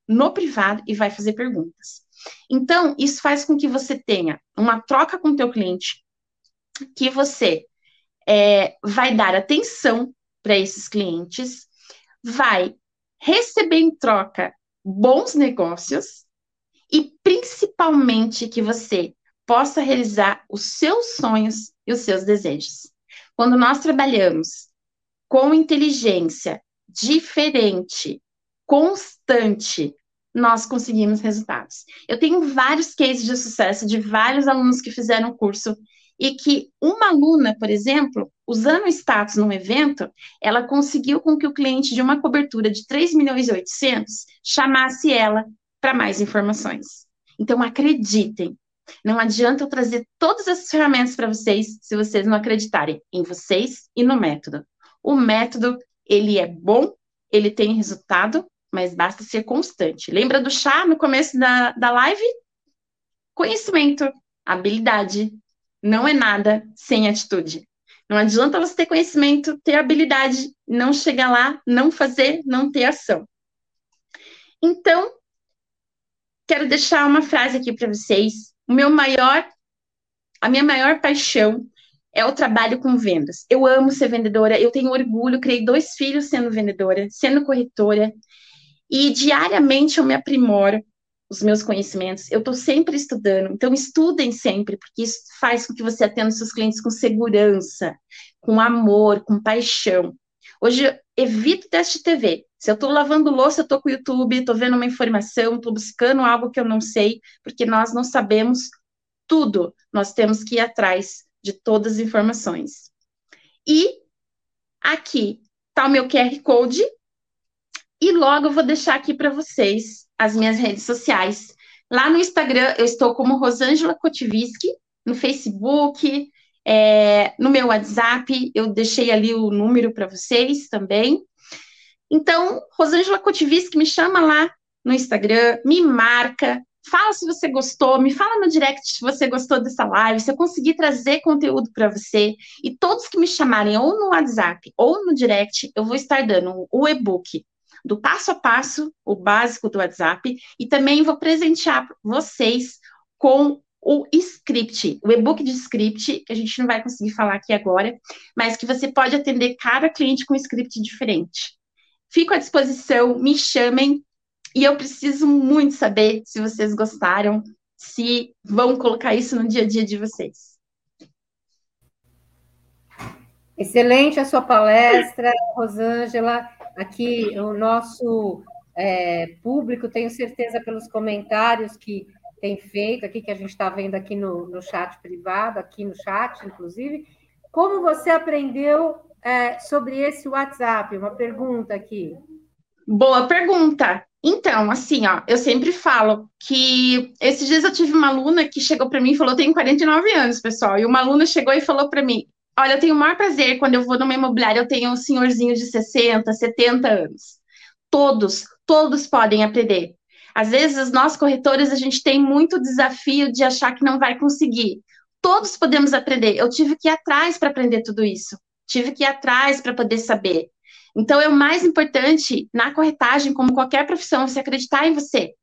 no privado e vai fazer perguntas. Então, isso faz com que você tenha uma troca com o teu cliente, que você é, vai dar atenção para esses clientes, vai receber em troca bons negócios e principalmente que você possa realizar os seus sonhos e os seus desejos. Quando nós trabalhamos com inteligência diferente, constante, nós conseguimos resultados. Eu tenho vários cases de sucesso de vários alunos que fizeram o curso e que uma aluna, por exemplo, usando o status num evento, ela conseguiu com que o cliente de uma cobertura de 3 milhões e 800 chamasse ela para mais informações. Então, acreditem. Não adianta eu trazer todas essas ferramentas para vocês se vocês não acreditarem em vocês e no método. O método, ele é bom, ele tem resultado, mas basta ser constante. Lembra do chá no começo da, da live? Conhecimento, habilidade, não é nada sem atitude. Não adianta você ter conhecimento, ter habilidade, não chegar lá, não fazer, não ter ação. Então, quero deixar uma frase aqui para vocês. O meu maior, a minha maior paixão é o trabalho com vendas. Eu amo ser vendedora, eu tenho orgulho, criei dois filhos sendo vendedora, sendo corretora, e diariamente eu me aprimoro os meus conhecimentos. Eu estou sempre estudando, então estudem sempre, porque isso faz com que você atenda seus clientes com segurança, com amor, com paixão. Hoje eu evito teste TV. Se eu estou lavando louça, eu estou com o YouTube, estou vendo uma informação, estou buscando algo que eu não sei, porque nós não sabemos tudo. Nós temos que ir atrás de todas as informações. E aqui está o meu QR Code, e logo eu vou deixar aqui para vocês as minhas redes sociais. Lá no Instagram eu estou como Rosângela Kotiviski, no Facebook, é, no meu WhatsApp, eu deixei ali o número para vocês também. Então, Rosângela Kotiviski, me chama lá no Instagram, me marca, fala se você gostou, me fala no direct se você gostou dessa live, se eu conseguir trazer conteúdo para você. E todos que me chamarem ou no WhatsApp ou no direct, eu vou estar dando o e-book do passo a passo, o básico do WhatsApp, e também vou presentear vocês com o script, o e-book de script, que a gente não vai conseguir falar aqui agora, mas que você pode atender cada cliente com um script diferente. Fico à disposição, me chamem, e eu preciso muito saber se vocês gostaram, se vão colocar isso no dia a dia de vocês. Excelente a sua palestra, Rosângela. Aqui, o nosso é, público, tenho certeza pelos comentários que tem feito aqui, que a gente está vendo aqui no, no chat privado, aqui no chat, inclusive. Como você aprendeu é, sobre esse WhatsApp? Uma pergunta aqui. Boa pergunta. Então, assim, ó, eu sempre falo que esses dias eu tive uma aluna que chegou para mim e falou: tenho 49 anos, pessoal. E uma aluna chegou e falou para mim: Olha, eu tenho o maior prazer quando eu vou numa imobiliária, eu tenho um senhorzinho de 60, 70 anos. Todos, todos podem aprender. Às vezes, nós corretores, a gente tem muito desafio de achar que não vai conseguir. Todos podemos aprender. Eu tive que ir atrás para aprender tudo isso. Tive que ir atrás para poder saber. Então, é o mais importante na corretagem, como qualquer profissão, você acreditar em você.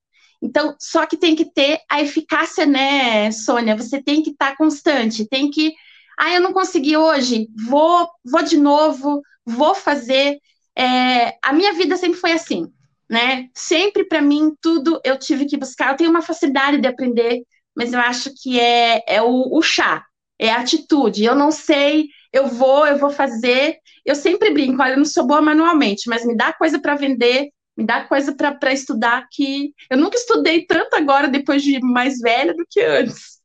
Então, só que tem que ter a eficácia, né, Sônia? Você tem que estar tá constante, tem que. Ah, eu não consegui hoje, vou, vou de novo, vou fazer. É, a minha vida sempre foi assim, né? Sempre para mim tudo eu tive que buscar. Eu tenho uma facilidade de aprender, mas eu acho que é, é o, o chá, é a atitude. Eu não sei, eu vou, eu vou fazer. Eu sempre brinco, olha, eu não sou boa manualmente, mas me dá coisa para vender, me dá coisa para estudar que eu nunca estudei tanto agora depois de mais velha do que antes.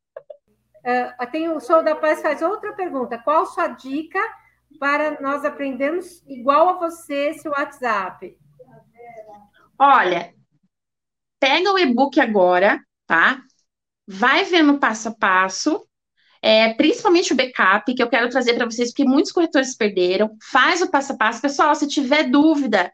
Uh, tem o Show da Paz faz outra pergunta. Qual sua dica para nós aprendermos igual a você esse WhatsApp? Olha, pega o e-book agora, tá? Vai vendo passo a passo, é, principalmente o backup, que eu quero trazer para vocês, porque muitos corretores perderam. Faz o passo a passo. Pessoal, se tiver dúvida,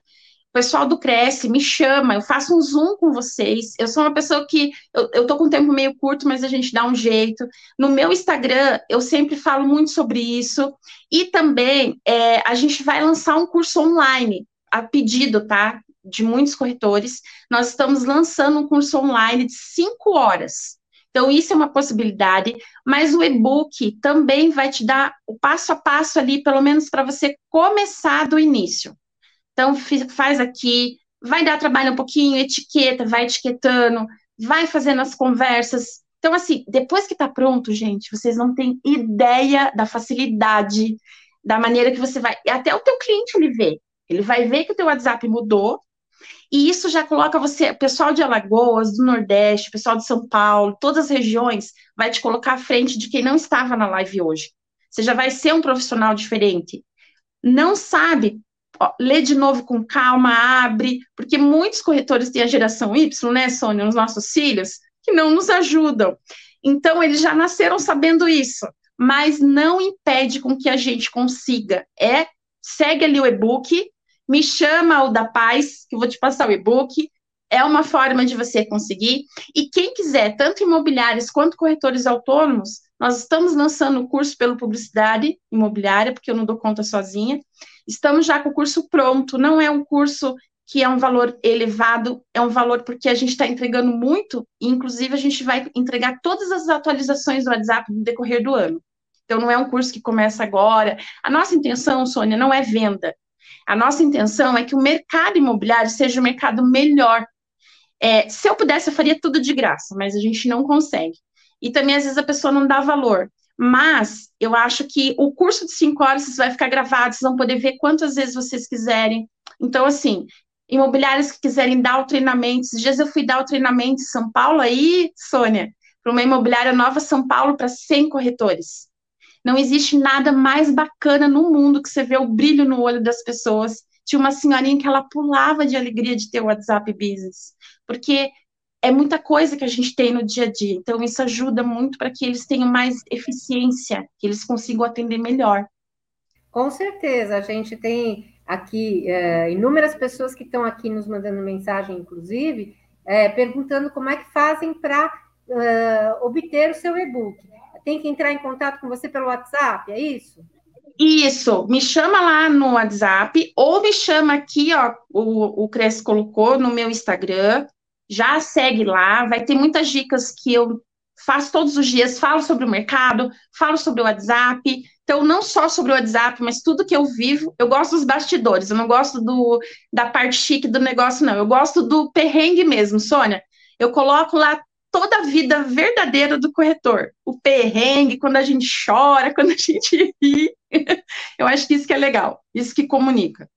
pessoal do Cresce me chama, eu faço um zoom com vocês. Eu sou uma pessoa que eu, eu tô com um tempo meio curto, mas a gente dá um jeito. No meu Instagram, eu sempre falo muito sobre isso. E também é, a gente vai lançar um curso online a pedido, tá? De muitos corretores. Nós estamos lançando um curso online de cinco horas. Então, isso é uma possibilidade, mas o e-book também vai te dar o passo a passo ali, pelo menos para você começar do início. Então, faz aqui, vai dar trabalho um pouquinho, etiqueta, vai etiquetando, vai fazendo as conversas. Então, assim, depois que está pronto, gente, vocês não têm ideia da facilidade, da maneira que você vai. Até o teu cliente ele vê. Ele vai ver que o teu WhatsApp mudou, e isso já coloca você, pessoal de Alagoas, do Nordeste, pessoal de São Paulo, todas as regiões, vai te colocar à frente de quem não estava na live hoje. Você já vai ser um profissional diferente. Não sabe, lê de novo com calma, abre, porque muitos corretores têm a geração Y, né, Sônia, os nossos filhos, que não nos ajudam. Então, eles já nasceram sabendo isso, mas não impede com que a gente consiga. É, segue ali o e-book, me chama o da Paz, que eu vou te passar o e-book. É uma forma de você conseguir. E quem quiser, tanto imobiliários quanto corretores autônomos, nós estamos lançando o curso pelo Publicidade Imobiliária, porque eu não dou conta sozinha. Estamos já com o curso pronto. Não é um curso que é um valor elevado, é um valor porque a gente está entregando muito, e inclusive a gente vai entregar todas as atualizações do WhatsApp no decorrer do ano. Então, não é um curso que começa agora. A nossa intenção, Sônia, não é venda. A nossa intenção é que o mercado imobiliário seja um mercado melhor. É, se eu pudesse, eu faria tudo de graça, mas a gente não consegue. E também, às vezes, a pessoa não dá valor. Mas eu acho que o curso de cinco horas vai ficar gravado, vocês vão poder ver quantas vezes vocês quiserem. Então, assim, imobiliários que quiserem dar o treinamento. Esses dias eu fui dar o treinamento em São Paulo aí, Sônia, para uma imobiliária nova São Paulo para 100 corretores. Não existe nada mais bacana no mundo que você vê o brilho no olho das pessoas. Tinha uma senhorinha que ela pulava de alegria de ter o WhatsApp Business, porque é muita coisa que a gente tem no dia a dia. Então, isso ajuda muito para que eles tenham mais eficiência, que eles consigam atender melhor. Com certeza, a gente tem aqui é, inúmeras pessoas que estão aqui nos mandando mensagem, inclusive, é, perguntando como é que fazem para uh, é, obter o seu e-book tem que entrar em contato com você pelo WhatsApp, é isso? Isso, me chama lá no WhatsApp ou me chama aqui, ó, o, o Cres colocou no meu Instagram, já segue lá, vai ter muitas dicas que eu faço todos os dias, falo sobre o mercado, falo sobre o WhatsApp, então não só sobre o WhatsApp, mas tudo que eu vivo, eu gosto dos bastidores, eu não gosto do, da parte chique do negócio, não, eu gosto do perrengue mesmo, Sônia, eu coloco lá toda a vida verdadeira do corretor. O perrengue, quando a gente chora, (laughs) quando a gente ri. Eu acho que isso que é legal, isso que comunica.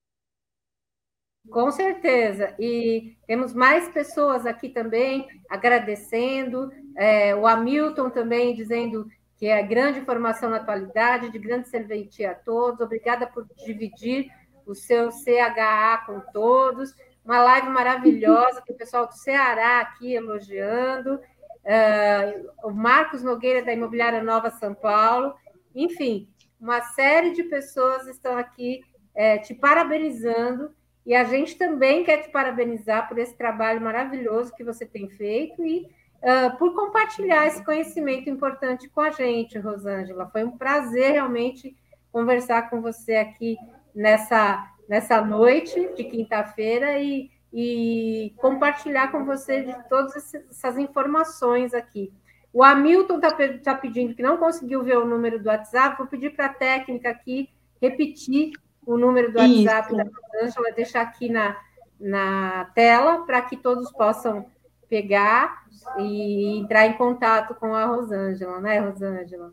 Com certeza. E temos mais pessoas aqui também agradecendo. É, o Hamilton também dizendo que é grande informação na atualidade, de grande serventia a todos. Obrigada por dividir o seu CHA com todos. Uma live maravilhosa, com o pessoal do Ceará aqui elogiando. Uh, o Marcos Nogueira, da Imobiliária Nova São Paulo. Enfim, uma série de pessoas estão aqui é, te parabenizando. E a gente também quer te parabenizar por esse trabalho maravilhoso que você tem feito e uh, por compartilhar esse conhecimento importante com a gente, Rosângela. Foi um prazer realmente conversar com você aqui nessa nessa noite de quinta-feira e, e compartilhar com você de todas essas informações aqui. O Hamilton está tá pedindo que não conseguiu ver o número do WhatsApp, vou pedir para a técnica aqui repetir o número do WhatsApp Isso. da Ângela, deixar aqui na, na tela para que todos possam pegar e entrar em contato com a Rosângela, né, Rosângela?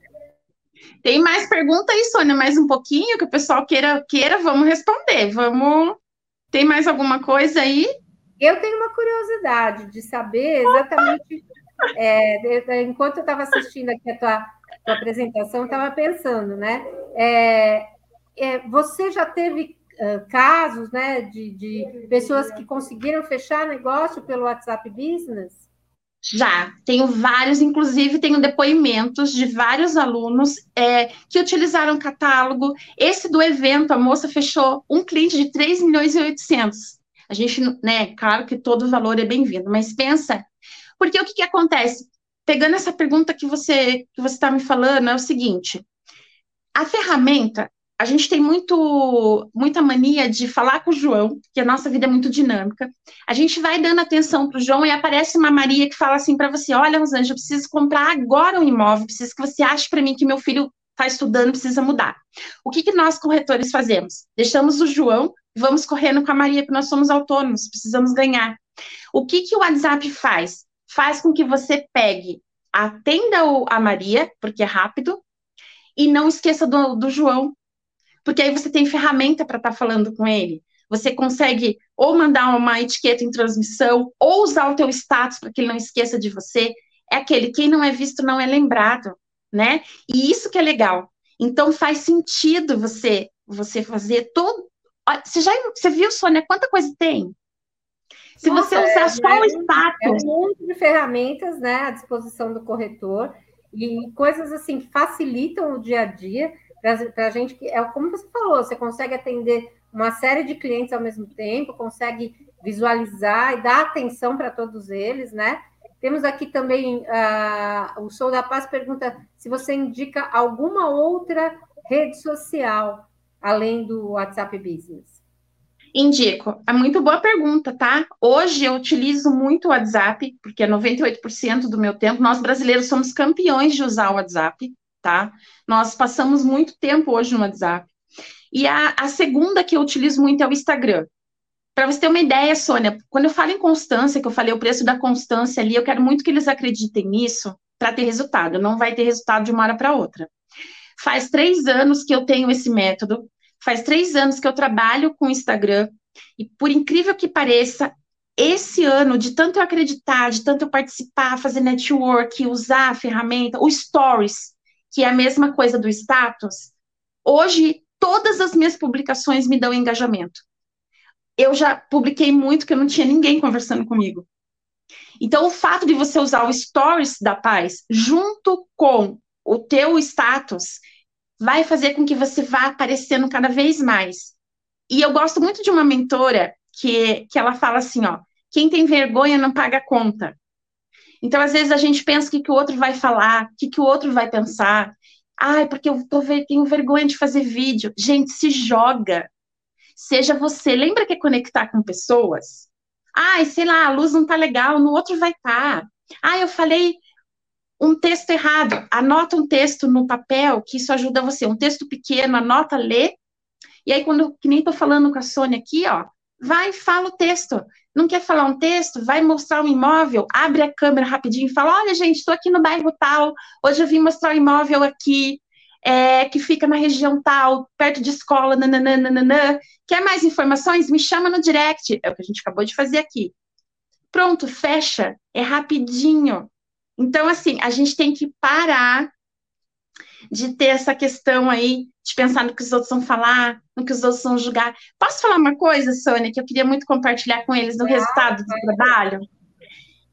Tem mais pergunta aí, Sônia? Mais um pouquinho que o pessoal queira, queira, vamos responder. Vamos. Tem mais alguma coisa aí? Eu tenho uma curiosidade de saber exatamente. É, enquanto eu estava assistindo aqui a tua, tua apresentação, eu estava pensando, né? É, é, você já teve uh, casos né, de, de pessoas que conseguiram fechar negócio pelo WhatsApp Business? Já, tenho vários, inclusive tenho depoimentos de vários alunos é, que utilizaram catálogo. Esse do evento, a moça fechou um cliente de 3 milhões e 800. A gente, né, claro que todo valor é bem-vindo, mas pensa, porque o que, que acontece? Pegando essa pergunta que você que você está me falando, é o seguinte: a ferramenta, a gente tem muito, muita mania de falar com o João, que a nossa vida é muito dinâmica. A gente vai dando atenção para o João e aparece uma Maria que fala assim para você: Olha, Rosângela, eu preciso comprar agora um imóvel, preciso que você ache para mim que meu filho está estudando, precisa mudar. O que, que nós, corretores, fazemos? Deixamos o João e vamos correndo com a Maria, porque nós somos autônomos, precisamos ganhar. O que, que o WhatsApp faz? Faz com que você pegue, atenda a Maria, porque é rápido, e não esqueça do, do João, porque aí você tem ferramenta para estar tá falando com ele. Você consegue ou mandar uma etiqueta em transmissão, ou usar o teu status para que ele não esqueça de você. É aquele, quem não é visto não é lembrado, né? E isso que é legal. Então faz sentido você você fazer todo. Você já você viu, Sônia, quanta coisa tem? Se Nossa, você usar é, só é, o status. É um monte de ferramentas né, à disposição do corretor e coisas assim que facilitam o dia a dia para a gente que é como você falou, você consegue atender uma série de clientes ao mesmo tempo, consegue visualizar e dar atenção para todos eles, né? Temos aqui também uh, o Sou da Paz pergunta se você indica alguma outra rede social além do WhatsApp Business. Indico. É muito boa pergunta, tá? Hoje eu utilizo muito o WhatsApp, porque é 98% do meu tempo. Nós brasileiros somos campeões de usar o WhatsApp tá? Nós passamos muito tempo hoje no WhatsApp. E a, a segunda que eu utilizo muito é o Instagram. Para você ter uma ideia, Sônia, quando eu falo em constância, que eu falei o preço da constância ali, eu quero muito que eles acreditem nisso para ter resultado. Não vai ter resultado de uma hora para outra. Faz três anos que eu tenho esse método, faz três anos que eu trabalho com o Instagram, e por incrível que pareça, esse ano, de tanto eu acreditar, de tanto eu participar, fazer network, usar a ferramenta, o Stories, que é a mesma coisa do status, hoje todas as minhas publicações me dão engajamento. Eu já publiquei muito que eu não tinha ninguém conversando comigo. Então, o fato de você usar o Stories da Paz junto com o teu status vai fazer com que você vá aparecendo cada vez mais. E eu gosto muito de uma mentora que, que ela fala assim, ó, quem tem vergonha não paga conta. Então, às vezes, a gente pensa o que, que o outro vai falar, o que, que o outro vai pensar. Ai, porque eu tô, tenho vergonha de fazer vídeo. Gente, se joga. Seja você. Lembra que é conectar com pessoas? Ai, sei lá, a luz não tá legal, no outro vai estar. Tá. Ai, eu falei um texto errado. Anota um texto no papel, que isso ajuda você. Um texto pequeno, anota, lê. E aí, quando, que nem tô falando com a Sônia aqui, ó, vai fala o texto. Não quer falar um texto? Vai mostrar um imóvel, abre a câmera rapidinho e fala: Olha, gente, estou aqui no bairro tal, hoje eu vim mostrar um imóvel aqui, é, que fica na região tal, perto de escola, nananana. Quer mais informações? Me chama no direct. É o que a gente acabou de fazer aqui. Pronto, fecha. É rapidinho. Então, assim, a gente tem que parar de ter essa questão aí de pensar no que os outros vão falar, no que os outros vão julgar. Posso falar uma coisa, Sônia, que eu queria muito compartilhar com eles no resultado do trabalho?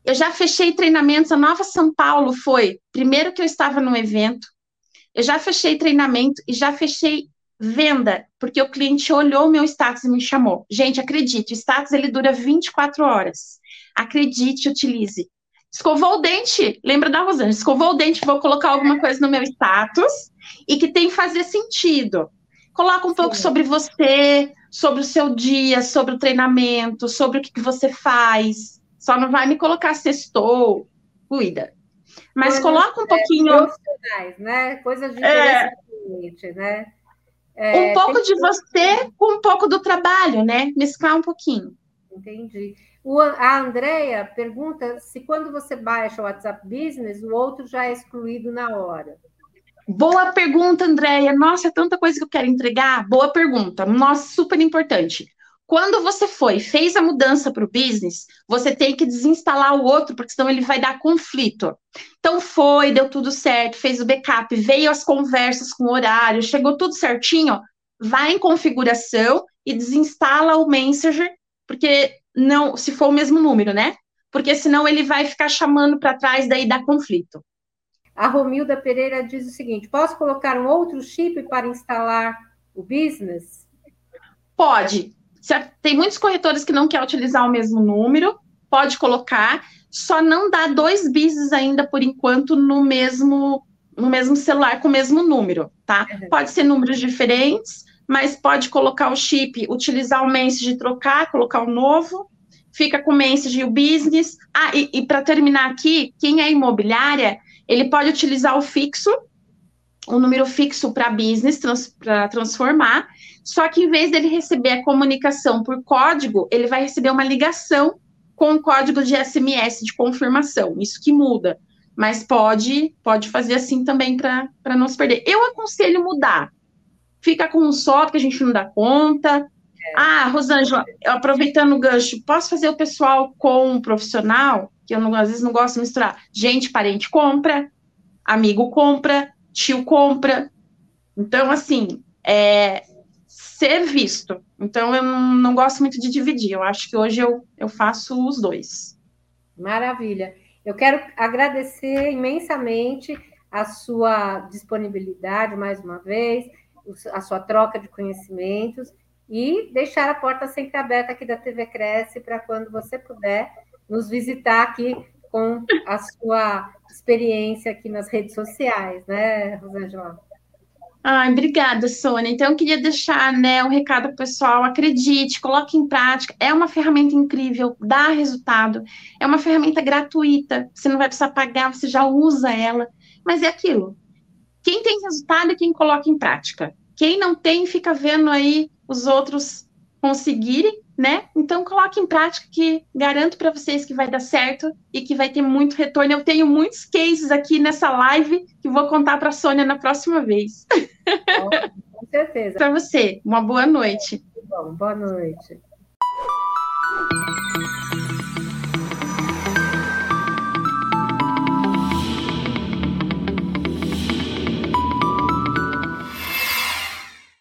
Eu já fechei treinamentos, a Nova São Paulo foi, primeiro que eu estava no evento, eu já fechei treinamento e já fechei venda, porque o cliente olhou o meu status e me chamou. Gente, acredite, o status ele dura 24 horas. Acredite, utilize. Escovou o dente, lembra da Rosana? Escovou o dente, vou colocar alguma coisa no meu status e que tem que fazer sentido. Coloca um Sim. pouco sobre você, sobre o seu dia, sobre o treinamento, sobre o que, que você faz. Só não vai me colocar sextou, cuida. Mas Coisas, coloca um pouquinho. Profissionais, né? Coisas diferentes, é... né? É, um pouco de você com um pouco do trabalho, né? Mesclar um pouquinho. Entendi. O, a Andrea pergunta se quando você baixa o WhatsApp Business, o outro já é excluído na hora. Boa pergunta, Andréia. Nossa, é tanta coisa que eu quero entregar. Boa pergunta. Nossa, super importante. Quando você foi, fez a mudança para o business, você tem que desinstalar o outro, porque senão ele vai dar conflito. Então foi, deu tudo certo, fez o backup, veio as conversas com o horário, chegou tudo certinho, vai em configuração e desinstala o Messenger, porque não, se for o mesmo número, né? Porque senão ele vai ficar chamando para trás, daí dá conflito. A Romilda Pereira diz o seguinte: posso colocar um outro chip para instalar o business? Pode. Tem muitos corretores que não querem utilizar o mesmo número, pode colocar, só não dá dois business ainda por enquanto no mesmo no mesmo celular com o mesmo número, tá? Uhum. Pode ser números diferentes, mas pode colocar o chip, utilizar o message, trocar, colocar o novo, fica com o message e o business. Ah, e, e para terminar aqui, quem é imobiliária, ele pode utilizar o fixo, o número fixo para business, trans, para transformar, só que em vez dele receber a comunicação por código, ele vai receber uma ligação com o código de SMS de confirmação. Isso que muda. Mas pode, pode fazer assim também para não se perder. Eu aconselho mudar. Fica com um só, porque a gente não dá conta. É. Ah, Rosângela, aproveitando o gancho, posso fazer o pessoal com o profissional? Que eu não, às vezes não gosto de misturar. Gente, parente compra, amigo compra, tio compra. Então, assim, é ser visto. Então, eu não, não gosto muito de dividir. Eu acho que hoje eu, eu faço os dois. Maravilha. Eu quero agradecer imensamente a sua disponibilidade mais uma vez, a sua troca de conhecimentos e deixar a porta sempre aberta aqui da TV Cresce para quando você puder nos visitar aqui com a sua experiência aqui nas redes sociais, né, Rosângela? Ai, obrigada, Sônia. Então, eu queria deixar né, um recado pessoal. Acredite, coloque em prática. É uma ferramenta incrível, dá resultado. É uma ferramenta gratuita. Você não vai precisar pagar, você já usa ela. Mas é aquilo. Quem tem resultado é quem coloca em prática. Quem não tem, fica vendo aí os outros conseguirem, né? Então coloque em prática que garanto para vocês que vai dar certo e que vai ter muito retorno. Eu tenho muitos cases aqui nessa live que vou contar para a Sônia na próxima vez. Com certeza. para você, uma boa noite. Bom, boa noite.